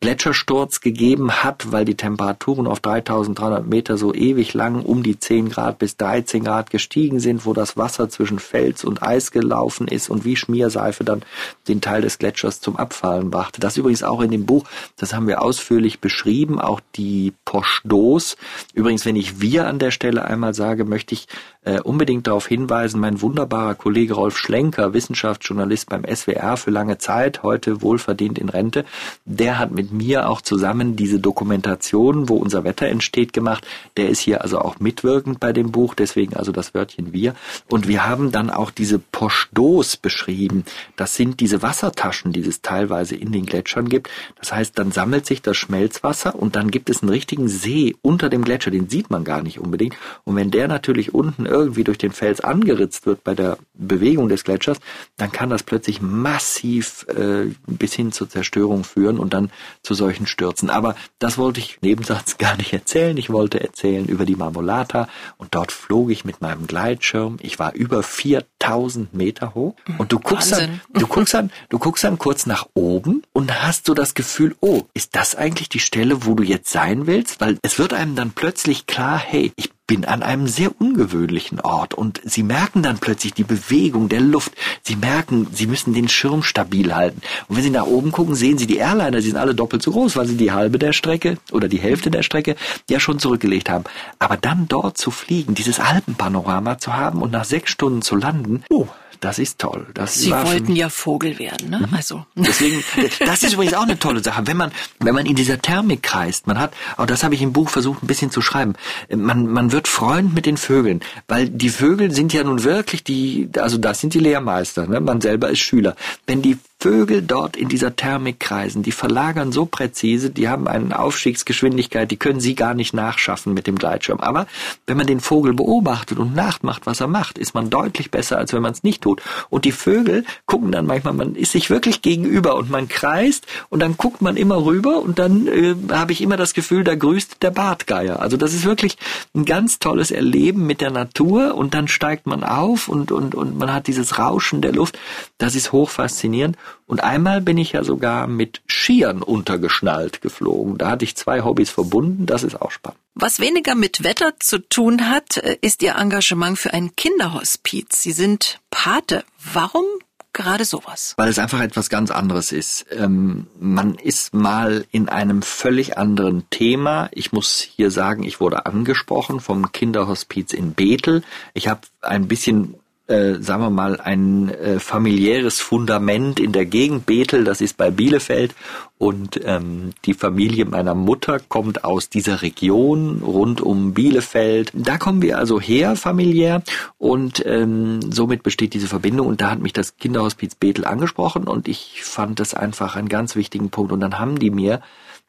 Gletschersturz gegeben hat, weil die Temperaturen auf 3300 Meter so ewig lang um die 10 Grad bis 13 Grad gestiegen sind, wo das Wasser zwischen Fels und Eis gelaufen ist und wie Schmierseife dann den Teil des Gletschers zum Abfallen brachte. Das übrigens auch in dem Buch, das haben wir ausführlich beschrieben, auch die Poche d'Os. Übrigens, wenn ich wir an der Stelle einmal sage, möchte ich äh, unbedingt darauf hinweisen, mein wunderbarer Kollege Rolf Schlenker, Wissenschaftsjournalist beim SWR für lange Zeit, heute wohlverdient in Rente, der hat mit mir auch zusammen diese Dokumentation, wo unser Wetter entsteht, gemacht. Der ist hier also auch mitwirkend bei dem Buch, deswegen also das Wörtchen wir. Und wir haben dann auch diese Pochdos beschrieben. Das sind diese Wassertaschen, die es teilweise in den Gletschern gibt. Das heißt, dann sammelt sich das Schmelzwasser und dann gibt es einen richtigen See unter dem Gletscher, den sieht man gar nicht unbedingt. Und wenn der natürlich unten irgendwie durch den Fels angeritzt wird bei der Bewegung des Gletschers, dann kann das plötzlich massiv äh, bis hin zur Zerstörung führen und dann zu solchen Stürzen. Aber das wollte ich Nebensatz gar nicht erzählen. Ich wollte erzählen über die Marmolata und dort flog ich mit meinem Gleitschirm. Ich war über 4000 Meter hoch und du guckst dann, du guckst dann, du guckst dann kurz nach oben und hast so das Gefühl, oh, ist das eigentlich die Stelle, wo du jetzt sein willst? Weil es wird einem dann plötzlich klar, hey, ich bin an einem sehr ungewöhnlichen Ort und sie merken dann plötzlich die Bewegung der Luft. Sie merken, sie müssen den Schirm stabil halten. Und wenn sie nach oben gucken, sehen sie die Airliner, sie sind alle doppelt so groß, weil sie die halbe der Strecke oder die Hälfte der Strecke ja schon zurückgelegt haben. Aber dann dort zu fliegen, dieses Alpenpanorama zu haben und nach sechs Stunden zu landen, oh, das ist toll. Das Sie wollten ja Vogel werden, ne? Mhm. Also. Deswegen, das ist übrigens auch eine tolle Sache. Wenn man, wenn man in dieser Thermik kreist, man hat, auch das habe ich im Buch versucht ein bisschen zu schreiben, man, man wird Freund mit den Vögeln, weil die Vögel sind ja nun wirklich die, also das sind die Lehrmeister, ne? man selber ist Schüler. Wenn die Vögel dort in dieser Thermik kreisen, die verlagern so präzise, die haben eine Aufstiegsgeschwindigkeit, die können sie gar nicht nachschaffen mit dem Gleitschirm. Aber wenn man den Vogel beobachtet und nachmacht, was er macht, ist man deutlich besser, als wenn man es nicht tut. Und die Vögel gucken dann manchmal, man ist sich wirklich gegenüber und man kreist und dann guckt man immer rüber und dann äh, habe ich immer das Gefühl, da grüßt der Bartgeier. Also das ist wirklich ein ganz tolles Erleben mit der Natur und dann steigt man auf und, und, und man hat dieses Rauschen der Luft. Das ist hochfaszinierend. Und einmal bin ich ja sogar mit Skiern untergeschnallt geflogen. Da hatte ich zwei Hobbys verbunden. Das ist auch spannend. Was weniger mit Wetter zu tun hat, äh, ist Ihr Engagement für ein Kinderhospiz. Sie sind Pate. Warum gerade sowas? Weil es einfach etwas ganz anderes ist. Ähm, man ist mal in einem völlig anderen Thema. Ich muss hier sagen, ich wurde angesprochen vom Kinderhospiz in Bethel. Ich habe ein bisschen äh, sagen wir mal, ein äh, familiäres Fundament in der Gegend Bethel, das ist bei Bielefeld. Und ähm, die Familie meiner Mutter kommt aus dieser Region rund um Bielefeld. Da kommen wir also her familiär und ähm, somit besteht diese Verbindung. Und da hat mich das Kinderhospiz Bethel angesprochen und ich fand das einfach einen ganz wichtigen Punkt. Und dann haben die mir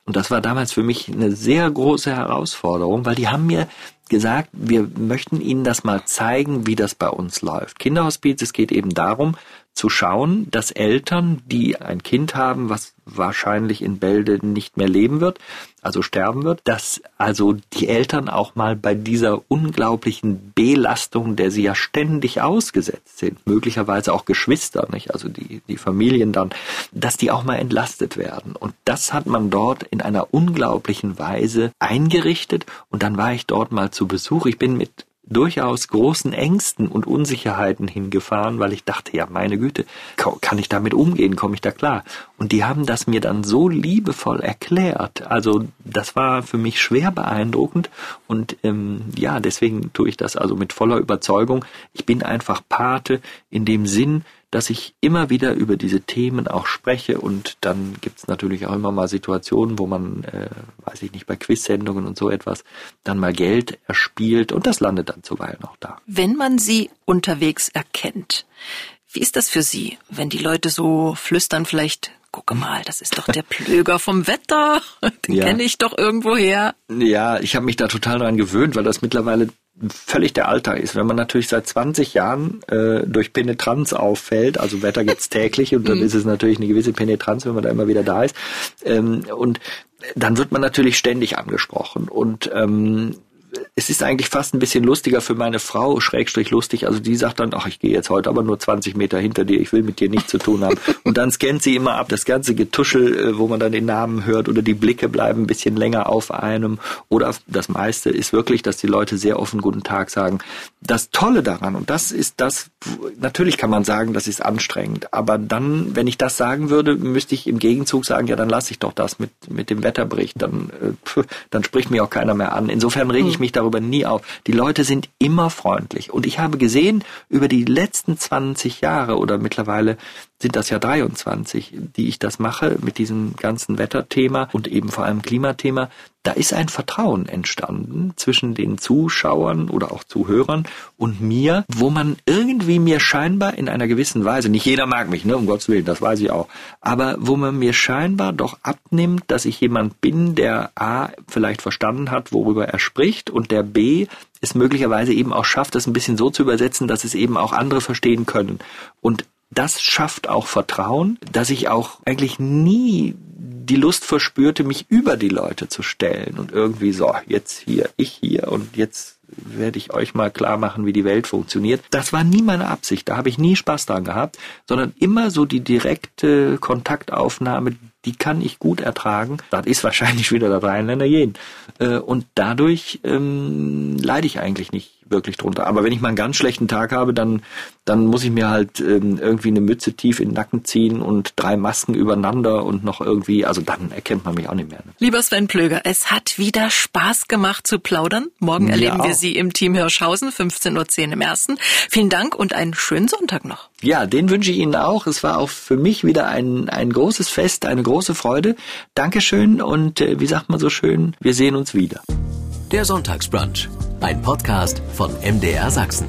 und das war damals für mich eine sehr große Herausforderung, weil die haben mir gesagt, wir möchten Ihnen das mal zeigen, wie das bei uns läuft. Kinderhospiz, es geht eben darum, zu schauen, dass Eltern, die ein Kind haben, was wahrscheinlich in Bälde nicht mehr leben wird, also sterben wird, dass also die Eltern auch mal bei dieser unglaublichen Belastung, der sie ja ständig ausgesetzt sind, möglicherweise auch Geschwister, nicht? Also die, die Familien dann, dass die auch mal entlastet werden. Und das hat man dort in einer unglaublichen Weise eingerichtet. Und dann war ich dort mal zu Besuch. Ich bin mit durchaus großen Ängsten und Unsicherheiten hingefahren, weil ich dachte, ja, meine Güte, kann ich damit umgehen, komme ich da klar? Und die haben das mir dann so liebevoll erklärt. Also das war für mich schwer beeindruckend und ähm, ja, deswegen tue ich das also mit voller Überzeugung. Ich bin einfach Pate in dem Sinn, dass ich immer wieder über diese Themen auch spreche und dann gibt's natürlich auch immer mal Situationen, wo man, äh, weiß ich nicht, bei Quizsendungen und so etwas dann mal Geld erspielt und das landet dann zuweilen auch da. Wenn man sie unterwegs erkennt, Wie ist das für Sie, wenn die Leute so flüstern vielleicht, gucke mal, das ist doch der Plöger vom Wetter, den ja. kenne ich doch irgendwo her. Ja, ich habe mich da total daran gewöhnt, weil das mittlerweile völlig der Alltag ist. Wenn man natürlich seit 20 Jahren äh, durch Penetranz auffällt, also Wetter gibt's täglich und dann mhm. ist es natürlich eine gewisse Penetranz, wenn man da immer wieder da ist. Ähm, und dann wird man natürlich ständig angesprochen. Und ähm, es ist eigentlich fast ein bisschen lustiger für meine Frau, schrägstrich lustig. Also die sagt dann, ach, ich gehe jetzt heute aber nur 20 Meter hinter dir, ich will mit dir nichts zu tun haben. Und dann scannt sie immer ab, das ganze Getuschel, äh, wo man dann den Namen hört oder die Blicke bleiben ein bisschen länger auf einem. Oder das meiste ist wirklich, dass die Leute sehr offen Guten Tag sagen. Das Tolle daran, und das ist das, natürlich kann man sagen, das ist anstrengend, aber dann, wenn ich das sagen würde, müsste ich im Gegenzug sagen, ja, dann lasse ich doch das mit, mit dem Wetterbericht, dann, äh, dann spricht mich auch keiner mehr an. Insofern rege ich mich darüber nie auf. Die Leute sind immer freundlich. Und ich habe gesehen, über die letzten 20 Jahre oder mittlerweile sind das ja 23, die ich das mache mit diesem ganzen Wetterthema und eben vor allem Klimathema, da ist ein Vertrauen entstanden zwischen den Zuschauern oder auch Zuhörern und mir, wo man irgendwie mir scheinbar in einer gewissen Weise, nicht jeder mag mich, ne, um Gottes Willen, das weiß ich auch, aber wo man mir scheinbar doch abnimmt, dass ich jemand bin, der A, vielleicht verstanden hat, worüber er spricht und der B, es möglicherweise eben auch schafft, das ein bisschen so zu übersetzen, dass es eben auch andere verstehen können. Und das schafft auch Vertrauen, dass ich auch eigentlich nie die Lust verspürte, mich über die Leute zu stellen und irgendwie so, jetzt hier, ich hier und jetzt werde ich euch mal klar machen, wie die Welt funktioniert. Das war nie meine Absicht. Da habe ich nie Spaß dran gehabt, sondern immer so die direkte Kontaktaufnahme, die kann ich gut ertragen. Das ist wahrscheinlich wieder der Rheinländer jeden. Äh, und dadurch ähm, leide ich eigentlich nicht wirklich drunter. Aber wenn ich mal einen ganz schlechten Tag habe, dann, dann muss ich mir halt ähm, irgendwie eine Mütze tief in den Nacken ziehen und drei Masken übereinander und noch irgendwie, also dann erkennt man mich auch nicht mehr. Ne? Lieber Sven Plöger, es hat wieder Spaß gemacht zu plaudern. Morgen erleben ja, wir Sie im Team Hirschhausen, 15.10 Uhr im ersten. Vielen Dank und einen schönen Sonntag noch. Ja, den wünsche ich Ihnen auch. Es war auch für mich wieder ein, ein großes Fest, eine große Freude. Dankeschön und äh, wie sagt man so schön, wir sehen uns wieder. Der Sonntagsbrunch, ein Podcast von MDR Sachsen.